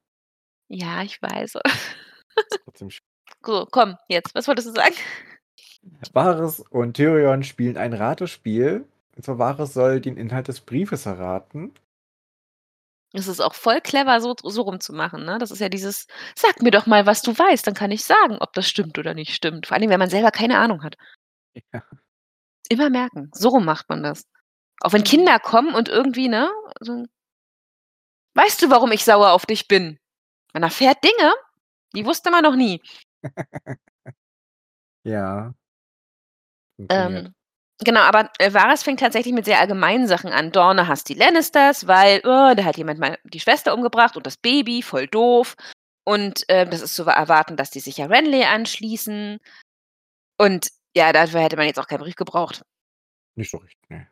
Speaker 2: Ja, ich weiß.
Speaker 1: Das ist trotzdem schön.
Speaker 2: So, komm, jetzt. Was wolltest du sagen?
Speaker 1: Varys und Tyrion spielen ein Ratespiel. Und zwar Varys soll den Inhalt des Briefes erraten.
Speaker 2: Es ist auch voll clever, so, so rumzumachen. Ne? Das ist ja dieses, sag mir doch mal, was du weißt, dann kann ich sagen, ob das stimmt oder nicht stimmt. Vor allem, wenn man selber keine Ahnung hat.
Speaker 1: Ja.
Speaker 2: Immer merken. So rum macht man das. Auch wenn Kinder kommen und irgendwie, ne? So, weißt du, warum ich sauer auf dich bin? Man erfährt Dinge, die wusste man noch nie.
Speaker 1: Ja. Funktioniert.
Speaker 2: Ähm, genau, aber äh, Varys fängt tatsächlich mit sehr allgemeinen Sachen an. Dorne hasst die Lannisters, weil oh, da hat jemand mal die Schwester umgebracht und das Baby, voll doof. Und äh, das ist zu erwarten, dass die sich ja Renly anschließen. Und ja, dafür hätte man jetzt auch keinen Brief gebraucht.
Speaker 1: Nicht so richtig, ne.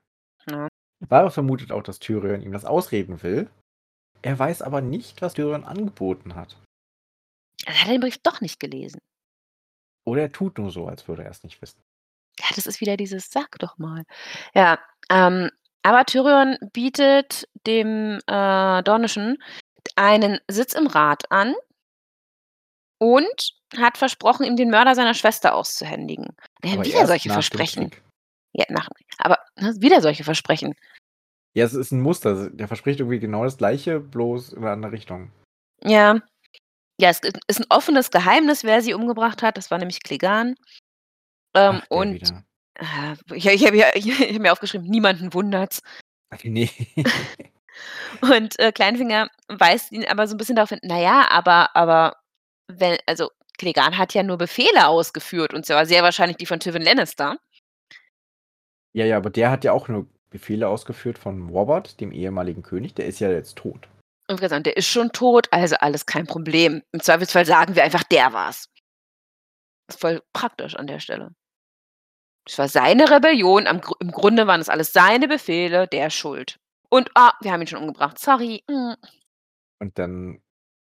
Speaker 2: Ja.
Speaker 1: Varys vermutet auch, dass Tyrion ihm das ausreden will. Er weiß aber nicht, was Tyrion angeboten hat.
Speaker 2: Er hat den Brief doch nicht gelesen.
Speaker 1: Oder er tut nur so, als würde er es nicht wissen.
Speaker 2: Ja, das ist wieder dieses Sag doch mal. Ja, ähm, aber Tyrion bietet dem äh, Dornischen einen Sitz im Rat an und hat versprochen, ihm den Mörder seiner Schwester auszuhändigen. Ja, wieder solche Versprechen. Ja, nach, aber ne, wieder solche Versprechen.
Speaker 1: Ja, es ist ein Muster. Der verspricht irgendwie genau das gleiche, bloß in eine andere Richtung.
Speaker 2: Ja. Ja, es ist ein offenes Geheimnis, wer sie umgebracht hat. Das war nämlich Klegan. Ähm,
Speaker 1: Ach,
Speaker 2: und äh, ich, ich habe hab mir aufgeschrieben, niemanden wundert's.
Speaker 1: Ach, nee.
Speaker 2: Und äh, Kleinfinger weist ihn aber so ein bisschen darauf hin, naja, aber, aber wenn, also Klegan hat ja nur Befehle ausgeführt und zwar sehr wahrscheinlich die von Tywin Lannister.
Speaker 1: ja, ja, aber der hat ja auch nur Befehle ausgeführt von Robert, dem ehemaligen König. Der ist ja jetzt tot.
Speaker 2: Und wir sagen, der ist schon tot, also alles kein Problem. Im Zweifelsfall sagen wir einfach, der war's. Das ist voll praktisch an der Stelle. Es war seine Rebellion, am, im Grunde waren es alles seine Befehle, der schuld. Und, ah, wir haben ihn schon umgebracht, sorry. mm.
Speaker 1: Und dann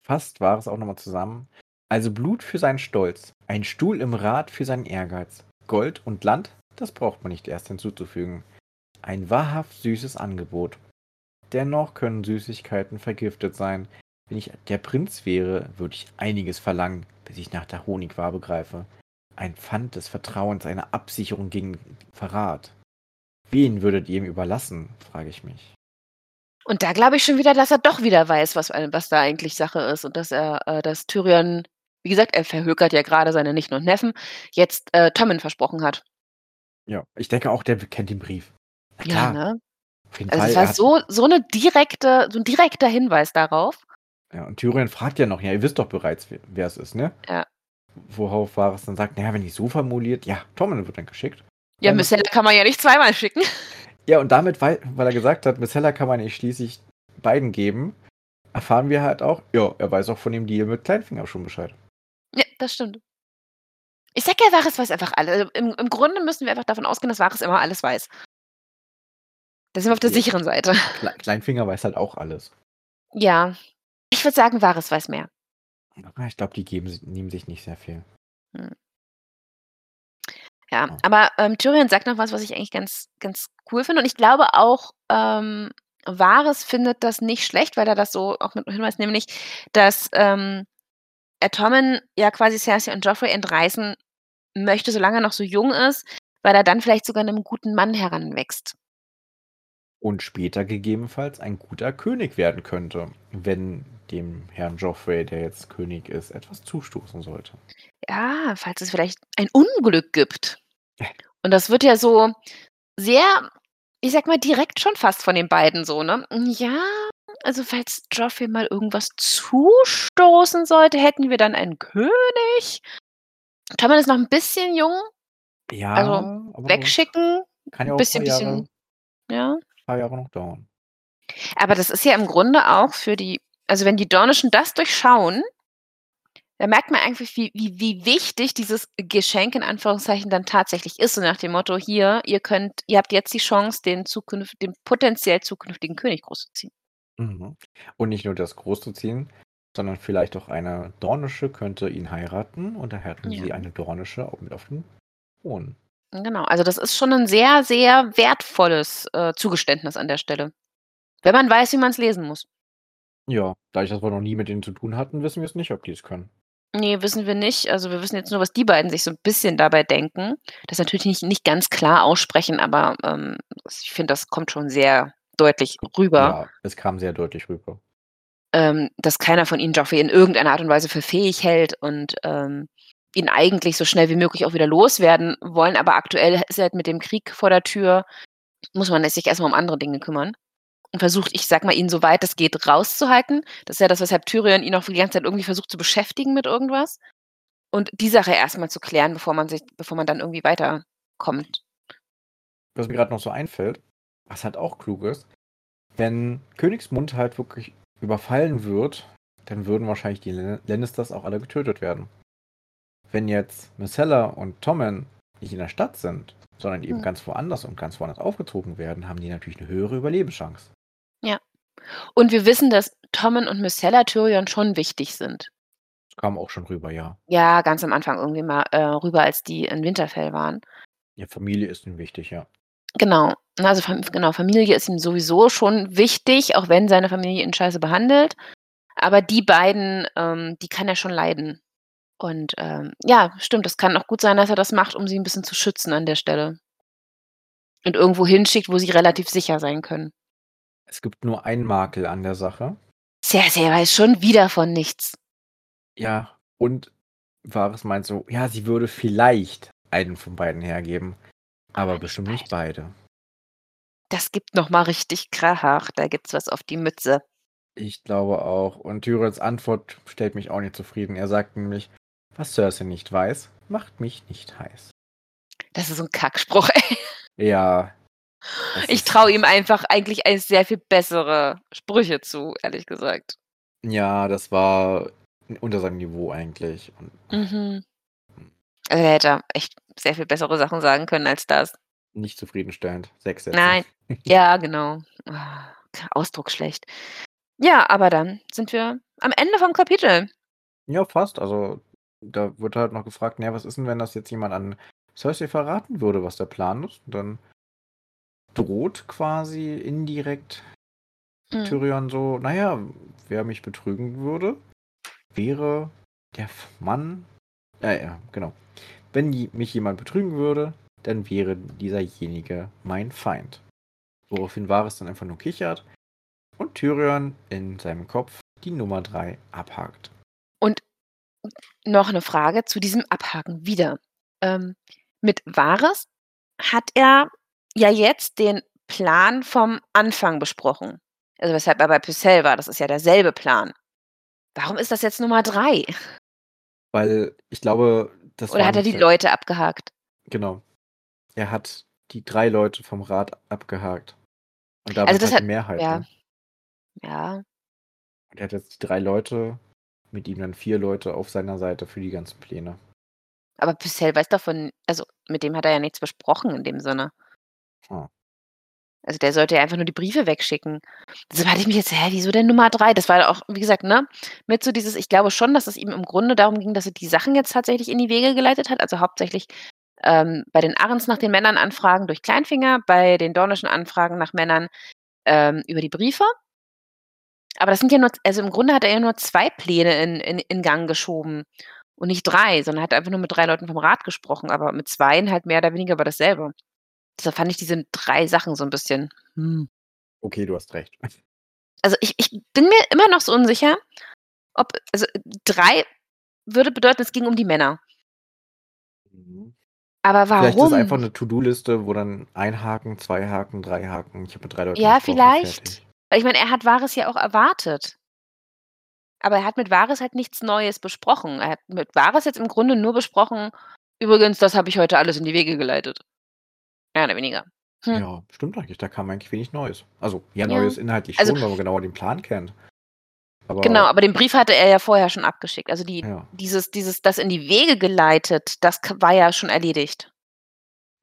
Speaker 1: fast war es auch nochmal zusammen. Also Blut für seinen Stolz, ein Stuhl im Rat für seinen Ehrgeiz, Gold und Land, das braucht man nicht erst hinzuzufügen. Ein wahrhaft süßes Angebot. Dennoch können Süßigkeiten vergiftet sein. Wenn ich der Prinz wäre, würde ich einiges verlangen, bis ich nach der Honigwabe greife. Ein Pfand des Vertrauens, eine Absicherung gegen Verrat. Wen würdet ihr ihm überlassen, frage ich mich.
Speaker 2: Und da glaube ich schon wieder, dass er doch wieder weiß, was, was da eigentlich Sache ist und dass er, äh, dass Tyrion, wie gesagt, er verhökert ja gerade seine Nichten und Neffen, jetzt äh, Tommen versprochen hat.
Speaker 1: Ja, ich denke auch, der kennt den Brief. Na
Speaker 2: Ja,
Speaker 1: klar,
Speaker 2: ne?
Speaker 1: Jeden
Speaker 2: Also
Speaker 1: Fall.
Speaker 2: es war so, so eine direkte, so ein direkter Hinweis darauf.
Speaker 1: ja, und Tyrion fragt ja noch, ja, ihr wisst doch bereits, wer, es ist, ne?
Speaker 2: Ja.
Speaker 1: Worauf Varys dann sagt, naja, wenn die so formuliert, ja, Tommen wird dann geschickt.
Speaker 2: Ja,
Speaker 1: Dann-
Speaker 2: Missella kann man ja nicht zweimal schicken.
Speaker 1: Ja, und damit, weil, weil er gesagt hat, Missella kann man nicht schließlich beiden geben, erfahren wir halt auch, ja, er weiß auch von dem Deal mit Kleinfinger schon Bescheid.
Speaker 2: Ja, das stimmt. Ich sag ja, Varys weiß einfach alles. Also Im, Im Grunde müssen wir einfach davon ausgehen, dass Varys immer alles weiß. Da sind wir auf der
Speaker 1: Ja.
Speaker 2: sicheren Seite.
Speaker 1: Kle Kleinfinger weiß halt auch alles.
Speaker 2: Ja. Ich würde sagen, Varys weiß mehr.
Speaker 1: Aber Ich glaube, die geben, nehmen sich nicht sehr viel.
Speaker 2: Ja,
Speaker 1: Ja.
Speaker 2: aber ähm, Tyrion sagt noch was, was ich eigentlich ganz, ganz cool finde. Und ich glaube auch, ähm, Varys findet das nicht schlecht, weil er das so auch mit hinweist, nämlich, dass ähm, er Tommen ja quasi Cersei und Joffrey entreißen möchte, solange er noch so jung ist, weil er dann vielleicht sogar einem guten Mann heranwächst.
Speaker 1: Und später gegebenenfalls ein guter König werden könnte, wenn dem Herrn Joffrey, der jetzt König ist, etwas zustoßen sollte.
Speaker 2: Ja, falls es vielleicht ein Unglück gibt. Und das wird ja so sehr, ich sag mal, direkt schon fast von den beiden so, ne? Ja, also falls Joffrey mal irgendwas zustoßen sollte, hätten wir dann einen König. Tommen ist noch ein bisschen jung,
Speaker 1: Ja,
Speaker 2: Also, wegschicken,
Speaker 1: kann ja
Speaker 2: ein
Speaker 1: auch
Speaker 2: bisschen,
Speaker 1: ein Jahre,
Speaker 2: bisschen, ja.
Speaker 1: Paar Jahre noch dauern.
Speaker 2: Aber das ist ja im Grunde auch für die, also wenn die Dornischen das durchschauen, da merkt man eigentlich, wie, wie, wie wichtig dieses Geschenk in Anführungszeichen dann tatsächlich ist. So nach dem Motto, hier, ihr könnt, ihr habt jetzt die Chance, den, zukünft, den potenziell zukünftigen König großzuziehen.
Speaker 1: Mhm. Und nicht nur das groß zu ziehen, sondern vielleicht auch eine Dornische könnte ihn heiraten und dann hätten
Speaker 2: Ja.
Speaker 1: sie eine Dornische auch mit auf dem Thron.
Speaker 2: Genau, also das ist schon ein sehr, sehr wertvolles äh, Zugeständnis an der Stelle. Wenn man weiß, wie man es lesen muss.
Speaker 1: Ja, dadurch, dass wir noch nie mit denen zu tun hatten, wissen wir es nicht, ob die es können.
Speaker 2: Nee, wissen wir nicht. Also wir wissen jetzt nur, was die beiden sich so ein bisschen dabei denken. Das natürlich nicht, nicht ganz klar aussprechen, aber ähm, ich finde, das kommt schon sehr deutlich rüber,
Speaker 1: Ja, es kam sehr deutlich rüber.
Speaker 2: ähm, dass keiner von ihnen Joffrey in irgendeiner Art und Weise für fähig hält und ähm, ihn eigentlich so schnell wie möglich auch wieder loswerden wollen. Aber aktuell ist er halt mit dem Krieg vor der Tür, muss man sich erstmal um andere Dinge kümmern. Und versucht, ich sag mal, ihn so weit es geht rauszuhalten. Das ist ja das, weshalb Tyrion ihn auch die ganze Zeit irgendwie versucht zu beschäftigen mit irgendwas. Und die Sache erstmal zu klären, bevor man sich, bevor man dann irgendwie weiterkommt.
Speaker 1: Was mir gerade noch so einfällt, was halt auch klug ist, wenn Königsmund halt wirklich überfallen wird, dann würden wahrscheinlich die Lan- Lannisters auch alle getötet werden. Wenn jetzt Myrcella und Tommen nicht in der Stadt sind, sondern eben
Speaker 2: Hm.
Speaker 1: ganz woanders und ganz woanders aufgezogen werden, haben die natürlich eine höhere Überlebenschance.
Speaker 2: Und wir wissen, dass Tommen und Myrcella Tyrion schon wichtig sind.
Speaker 1: Das kam auch schon rüber, ja.
Speaker 2: Ja, ganz am Anfang irgendwie mal äh, rüber, als die in Winterfell waren.
Speaker 1: Ja, Familie ist ihnen wichtig, ja.
Speaker 2: Genau. Also genau, Familie ist ihm sowieso schon wichtig, auch wenn seine Familie ihn scheiße behandelt. Aber die beiden, ähm, die kann er schon leiden. Und ähm, ja, stimmt, es kann auch gut sein, dass er das macht, um sie ein bisschen zu schützen an der Stelle. Und irgendwo hinschickt, wo sie relativ sicher sein können.
Speaker 1: Es gibt nur einen Makel an der Sache.
Speaker 2: Cersei weiß schon wieder von nichts.
Speaker 1: Ja, und Varys meint so, ja, sie würde vielleicht einen von beiden hergeben, aber
Speaker 2: nicht
Speaker 1: bestimmt nicht beide.
Speaker 2: Das gibt noch mal richtig Krach. Da gibt's was auf die Mütze.
Speaker 1: Ich glaube auch. Und Tyrions Antwort stellt mich auch nicht zufrieden. Er sagt nämlich, was Cersei nicht weiß, macht mich nicht heiß.
Speaker 2: Das ist so ein Kackspruch. Ey.
Speaker 1: Ja.
Speaker 2: Ich traue ihm einfach eigentlich ein sehr viel bessere Sprüche zu, ehrlich gesagt.
Speaker 1: Ja, das war unter seinem Niveau eigentlich.
Speaker 2: Mhm. Also er hätte echt sehr viel bessere Sachen sagen können als das.
Speaker 1: nicht zufriedenstellend. Sechs Sätze.
Speaker 2: Nein. Ja, genau. Ah, Ausdruck schlecht. Ja, aber dann sind wir am Ende vom Kapitel.
Speaker 1: Ja, fast. Also, da wird halt noch gefragt, naja, was ist denn, wenn das jetzt jemand an Cersei verraten würde, was der Plan ist? Und dann droht quasi indirekt
Speaker 2: Hm.
Speaker 1: Tyrion so, naja, wer mich betrügen würde, wäre der Mann, äh, ja, genau. Wenn mich jemand betrügen würde, dann wäre dieserjenige mein Feind. Woraufhin Varys dann einfach nur kichert und Tyrion in seinem Kopf die Nummer 3 abhakt.
Speaker 2: Noch eine Frage zu diesem Abhaken wieder. Ähm, mit Varys hat er ja jetzt den Plan vom Anfang besprochen. Also, weshalb er bei Pucelle war, das ist ja derselbe Plan. Warum ist das jetzt Nummer 3?
Speaker 1: Weil ich glaube, das
Speaker 2: Oder hat er die
Speaker 1: der
Speaker 2: Leute abgehakt?
Speaker 1: Genau. Er hat die 3 Leute vom Rat abgehakt. Und
Speaker 2: Also,
Speaker 1: damit
Speaker 2: das
Speaker 1: halt
Speaker 2: hat
Speaker 1: die Mehrheit,
Speaker 2: ja.
Speaker 1: ne?
Speaker 2: Ja.
Speaker 1: Und er hat jetzt die 3 Leute, mit ihm dann 4 Leute auf seiner Seite für die ganzen Pläne.
Speaker 2: Aber Pucelle weiß davon also, mit dem hat er ja nichts besprochen in dem Sinne.
Speaker 1: Ah.
Speaker 2: Also, der sollte ja einfach nur die Briefe wegschicken. Deshalb hatte ich mich jetzt: „Hä, wieso denn Nummer 3?“ Das war auch, wie gesagt, ne, mit so dieses ich glaube schon, dass es ihm im Grunde darum ging, dass er die Sachen jetzt tatsächlich in die Wege geleitet hat. Also, hauptsächlich, ähm, bei den Arrens nach den Männern anfragen durch Kleinfinger, bei den Dornischen Anfragen nach Männern, ähm, über die Briefe. Aber das sind ja nur also, im Grunde hat er ja nur 2 Pläne in in in Gang geschoben und nicht 3, sondern hat einfach nur mit 3 Leuten vom Rat gesprochen, aber mit 2 halt mehr oder weniger über dasselbe. Deshalb fand ich diese 3 Sachen so 'n bisschen, hm.
Speaker 1: Okay, du hast recht.
Speaker 2: Also, ich ich bin mir immer noch so unsicher, ob also, 3 würde bedeuten, es ging um die Männer.
Speaker 1: Mhm.
Speaker 2: Aber
Speaker 1: Vielleicht ist es einfach
Speaker 2: warum?
Speaker 1: 'ne To-do-Liste, wo dann 1 Haken, 2 Haken, 3 Haken. Ich habe mit 3 Leuten
Speaker 2: Ja, vielleicht. Weil ich meine, er hat Varys ja auch erwartet. Aber er hat mit Varys halt nichts Neues besprochen. Er hat mit Varys jetzt im Grunde nur besprochen: „Übrigens, das habe ich heute alles in die Wege geleitet.“ Mehr oder weniger. Hm.
Speaker 1: Ja, stimmt eigentlich. Da kam eigentlich wenig Neues. Also, ja,
Speaker 2: Ja.
Speaker 1: Neues inhaltlich
Speaker 2: Also
Speaker 1: schon, weil man genauer den Plan kennt.
Speaker 2: Genau,
Speaker 1: Aber
Speaker 2: aber den Brief hatte er ja vorher schon abgeschickt. Also, die
Speaker 1: Ja.
Speaker 2: dieses dieses das in die Wege geleitet, das war ja schon erledigt.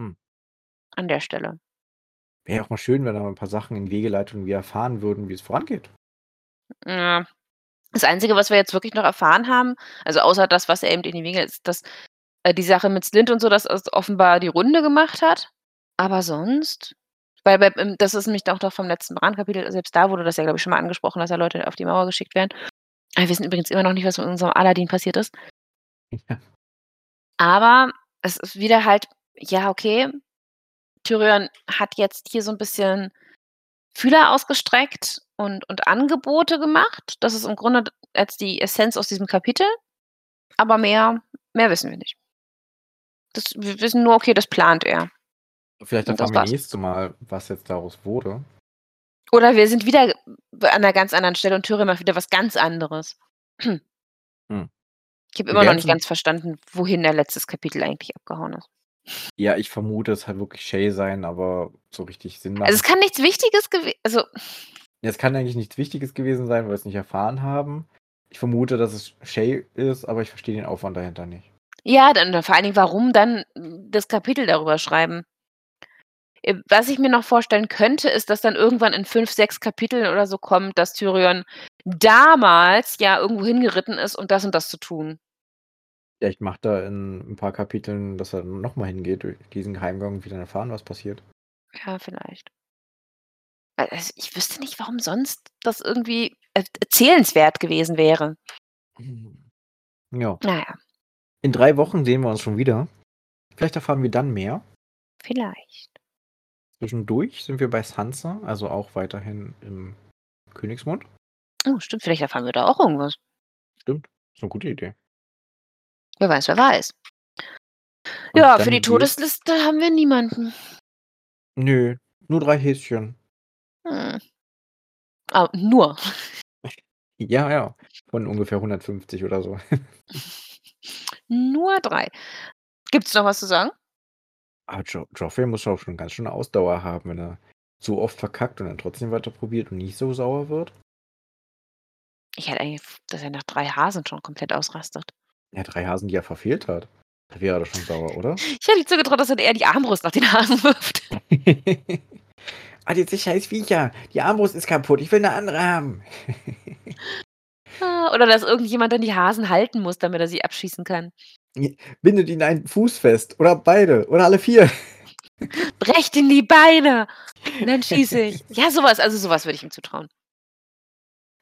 Speaker 1: Hm.
Speaker 2: An der Stelle.
Speaker 1: Wäre ja auch mal schön, wenn da mal 'n paar Sachen in die Wege leitet und wir erfahren würden, wie es vorangeht.
Speaker 2: Ja. Das Einzige, was wir jetzt wirklich noch erfahren haben, also, außer das, was er eben in die Wege ist, dass, äh, die Sache mit Slint und so, dass es offenbar die Runde gemacht hat. Aber sonst weil bei ähm, das ist nämlich auch doch vom letzten Bran-Kapitel, selbst da wurde das ja, glaube ich, schon mal angesprochen, dass da Leute auf die Mauer geschickt werden. Wir wissen übrigens immer noch nicht, was mit unserem Aladdin passiert ist.
Speaker 1: Ja.
Speaker 2: Aber es ist wieder halt ja, okay, Tyrion hat jetzt hier so 'n bisschen Fühler ausgestreckt und und Angebote gemacht. Das ist im Grunde jetzt die Essenz aus diesem Kapitel. Aber mehr mehr wissen wir nicht. Das wir wissen nur, okay, das plant er.
Speaker 1: Vielleicht erfahren wir
Speaker 2: war's.
Speaker 1: nächste Mal, was jetzt daraus wurde.
Speaker 2: Oder wir sind wieder an 'ner ganz anderen Stelle und Tyrion macht wieder was ganz anderes.
Speaker 1: Hm.
Speaker 2: Ich habe immer noch nicht ganz verstanden, wohin der letztes Kapitel eigentlich abgehauen ist.
Speaker 1: Ja, ich vermute, es hat wirklich Shay sein, aber so richtig Sinn
Speaker 2: Also, es kann nichts Wichtiges gewe also
Speaker 1: es kann eigentlich nichts Wichtiges gewesen sein, weil wir's nicht erfahren haben. Ich vermute, dass es Shay ist, aber ich verstehe den Aufwand dahinter nicht.
Speaker 2: Ja, dann vor allen Dingen, warum dann das Kapitel darüber schreiben? Äh, was ich mir noch vorstellen könnte, ist, dass dann irgendwann in 5, 6 Kapiteln oder so kommt, dass Tyrion damals ja irgendwo hingeritten ist, um das und das zu tun.
Speaker 1: Vielleicht macht er in 'n paar Kapiteln, dass er noch mal hingeht durch diesen Geheimgang und dann erfahren, was passiert.
Speaker 2: Ja, vielleicht. Also, ich wüsste nicht, warum sonst das irgendwie er erzählenswert gewesen wäre.
Speaker 1: Ja.
Speaker 2: Na ja.
Speaker 1: In 3 Wochen sehen wir uns schon wieder. Vielleicht erfahren wir dann mehr.
Speaker 2: Vielleicht.
Speaker 1: Zwischendurch sind wir bei Sansa, also auch weiterhin im Königsmund.
Speaker 2: Oh, stimmt, vielleicht erfahren wir da auch irgendwas.
Speaker 1: Stimmt, ist 'ne gute Idee.
Speaker 2: Wer weiß, wer weiß.
Speaker 1: Und
Speaker 2: Ja, für die Todesliste haben wir niemanden.
Speaker 1: Nö, nur 3 Häschen.
Speaker 2: Hm. Ah, nur.
Speaker 1: Ja, ja, von ungefähr 150 oder so.
Speaker 2: Nur 3. Gibt's noch was zu sagen?
Speaker 1: Aber Jo Joffrey muss auch schon ganz schön Ausdauer haben, wenn er so oft verkackt und dann trotzdem weiter probiert und nicht so sauer wird.
Speaker 2: Ich hätte eigentlich dass er nach 3 Hasen schon komplett ausrastet.
Speaker 1: Ja, 3 Hasen, die er verfehlt hat. Da wäre er doch schon sauer, oder?
Speaker 2: Ich hätte zugetraut, dass er eher die Armbrust nach den Hasen wirft.
Speaker 1: „Ah, diese scheiß Viecher, die Armbrust ist kaputt, ich will 'ne andere haben.“
Speaker 2: Ah, oder dass irgendjemand dann die Hasen halten muss, damit er sie abschießen kann.
Speaker 1: Bindet ihn einen Fuß fest oder beide oder alle 4.
Speaker 2: Brecht ihm die Beine und dann schieße ich. Ja, so was also, so was würde ich ihm zutrauen.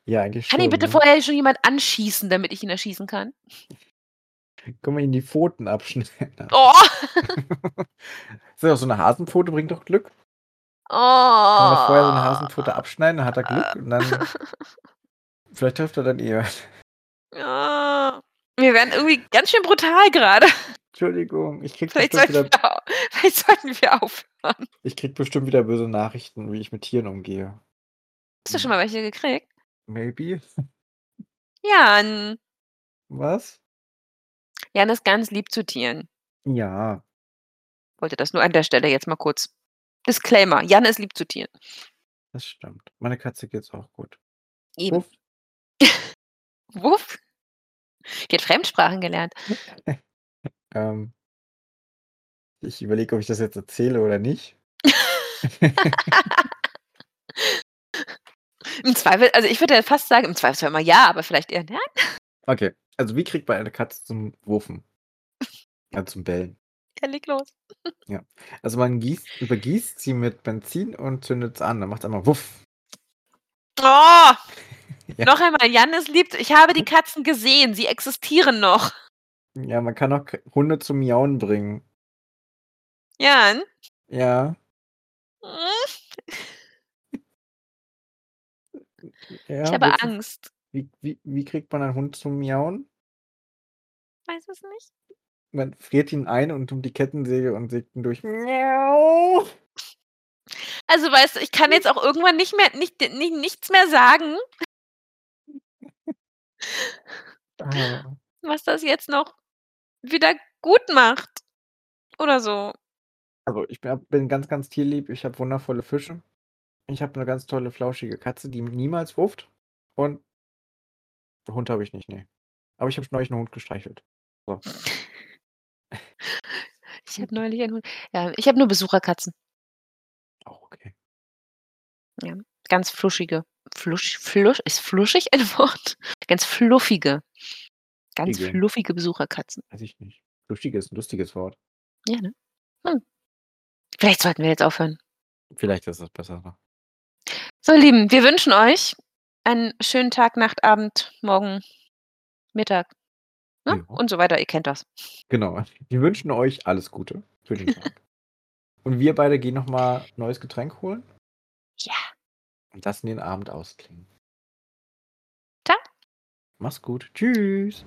Speaker 1: Ja, eigentlich
Speaker 2: Kann ihn
Speaker 1: schon,
Speaker 2: bitte
Speaker 1: ne?
Speaker 2: vorher schon jemand anschießen, damit ich ihn erschießen kann?
Speaker 1: Können wir ihm die Pfoten abschneiden?
Speaker 2: Oh.
Speaker 1: Ist ja auch so 'ne Hasenpfote bringt doch Glück.
Speaker 2: Oh.
Speaker 1: Kann man vorher so 'ne Hasenpfote abschneiden, dann hat er Glück und dann vielleicht trifft er dann eher.
Speaker 2: Ah. Wir werden irgendwie ganz schön brutal grade.
Speaker 1: Entschuldigung, ich krieg
Speaker 2: Vielleicht
Speaker 1: bestimmt wieder,
Speaker 2: wir, vielleicht sollten wir aufhören.
Speaker 1: ich krieg bestimmt wieder böse Nachrichten, wie ich mit Tieren umgehe.
Speaker 2: Hast du schon mal welche gekriegt?
Speaker 1: Maybe?
Speaker 2: Jan.
Speaker 1: Was?
Speaker 2: Jan ist ganz lieb zu Tieren.
Speaker 1: Ja.
Speaker 2: Wollte das nur an der Stelle jetzt mal kurz. Disclaimer. Jan ist lieb zu Tieren.
Speaker 1: Das stimmt. Meine Katze geht's auch gut.
Speaker 2: Eben.
Speaker 1: Uff.
Speaker 2: Wuff. Die hat Fremdsprachen gelernt.
Speaker 1: Ähm, ich überlege, ob ich das jetzt erzähle oder nicht.
Speaker 2: Im Zweifel, also ich würde fast sagen, im Zweifelsfall immer ja, aber vielleicht eher nein.
Speaker 1: Okay, also wie kriegt man eine Katze zum Wurfen? Ja, zum Bellen.
Speaker 2: Ja, leg los.
Speaker 1: Also man gießt, übergießt sie mit Benzin und zündet es an. Dann macht es einmal Wuff.
Speaker 2: Oh!
Speaker 1: Ja.
Speaker 2: Noch einmal, Jan ist lieb. Ich habe die Katzen gesehen. Sie existieren noch.
Speaker 1: Ja, man kann auch Hunde zum Miauen bringen.
Speaker 2: Jan?
Speaker 1: Ja, ja.
Speaker 2: ich habe Angst.
Speaker 1: Wie, wie, wie kriegt man einen Hund zum Miauen?
Speaker 2: Weiß es nicht.
Speaker 1: Man friert ihn ein und um die Kettensäge und sägt ihn durch. Miau.
Speaker 2: Also weißt du, ich kann jetzt auch irgendwann nicht mehr nicht, nicht, nichts mehr sagen,
Speaker 1: Ah,
Speaker 2: was das jetzt noch wieder gut macht. Oder so.
Speaker 1: Also ich bin, bin ganz, ganz tierlieb. Ich habe wundervolle Fische. Ich habe eine ganz tolle, flauschige Katze, die niemals wurft. Und Hund habe ich nicht, nee. Aber ich habe neulich einen Hund gestreichelt.
Speaker 2: Ich habe neulich einen Hund. Ja, ich habe nur Besucherkatzen.
Speaker 1: Auch okay.
Speaker 2: Ganz fluschige. Flusch, flusch, ist fluschig ein Wort? Ganz fluffige. Ganz
Speaker 1: Fluffige.
Speaker 2: fluffige Besucherkatzen.
Speaker 1: Weiß ich nicht. Lustig ist ein lustiges Wort.
Speaker 2: Ja, ne? Hm. Vielleicht sollten wir jetzt aufhören.
Speaker 1: Vielleicht ist das besser. noch.
Speaker 2: So, ihr Lieben, wir wünschen euch einen schönen Tag, Nacht, Abend, Morgen, Mittag ne?
Speaker 1: Ja.
Speaker 2: und so weiter. Ihr kennt das.
Speaker 1: Genau. Wir wünschen euch alles Gute für den Tag. Und wir beide gehen nochmal neues Getränk holen
Speaker 2: Ja.
Speaker 1: und lassen den Abend ausklingen.
Speaker 2: Ciao.
Speaker 1: Mach's gut. Tschüss.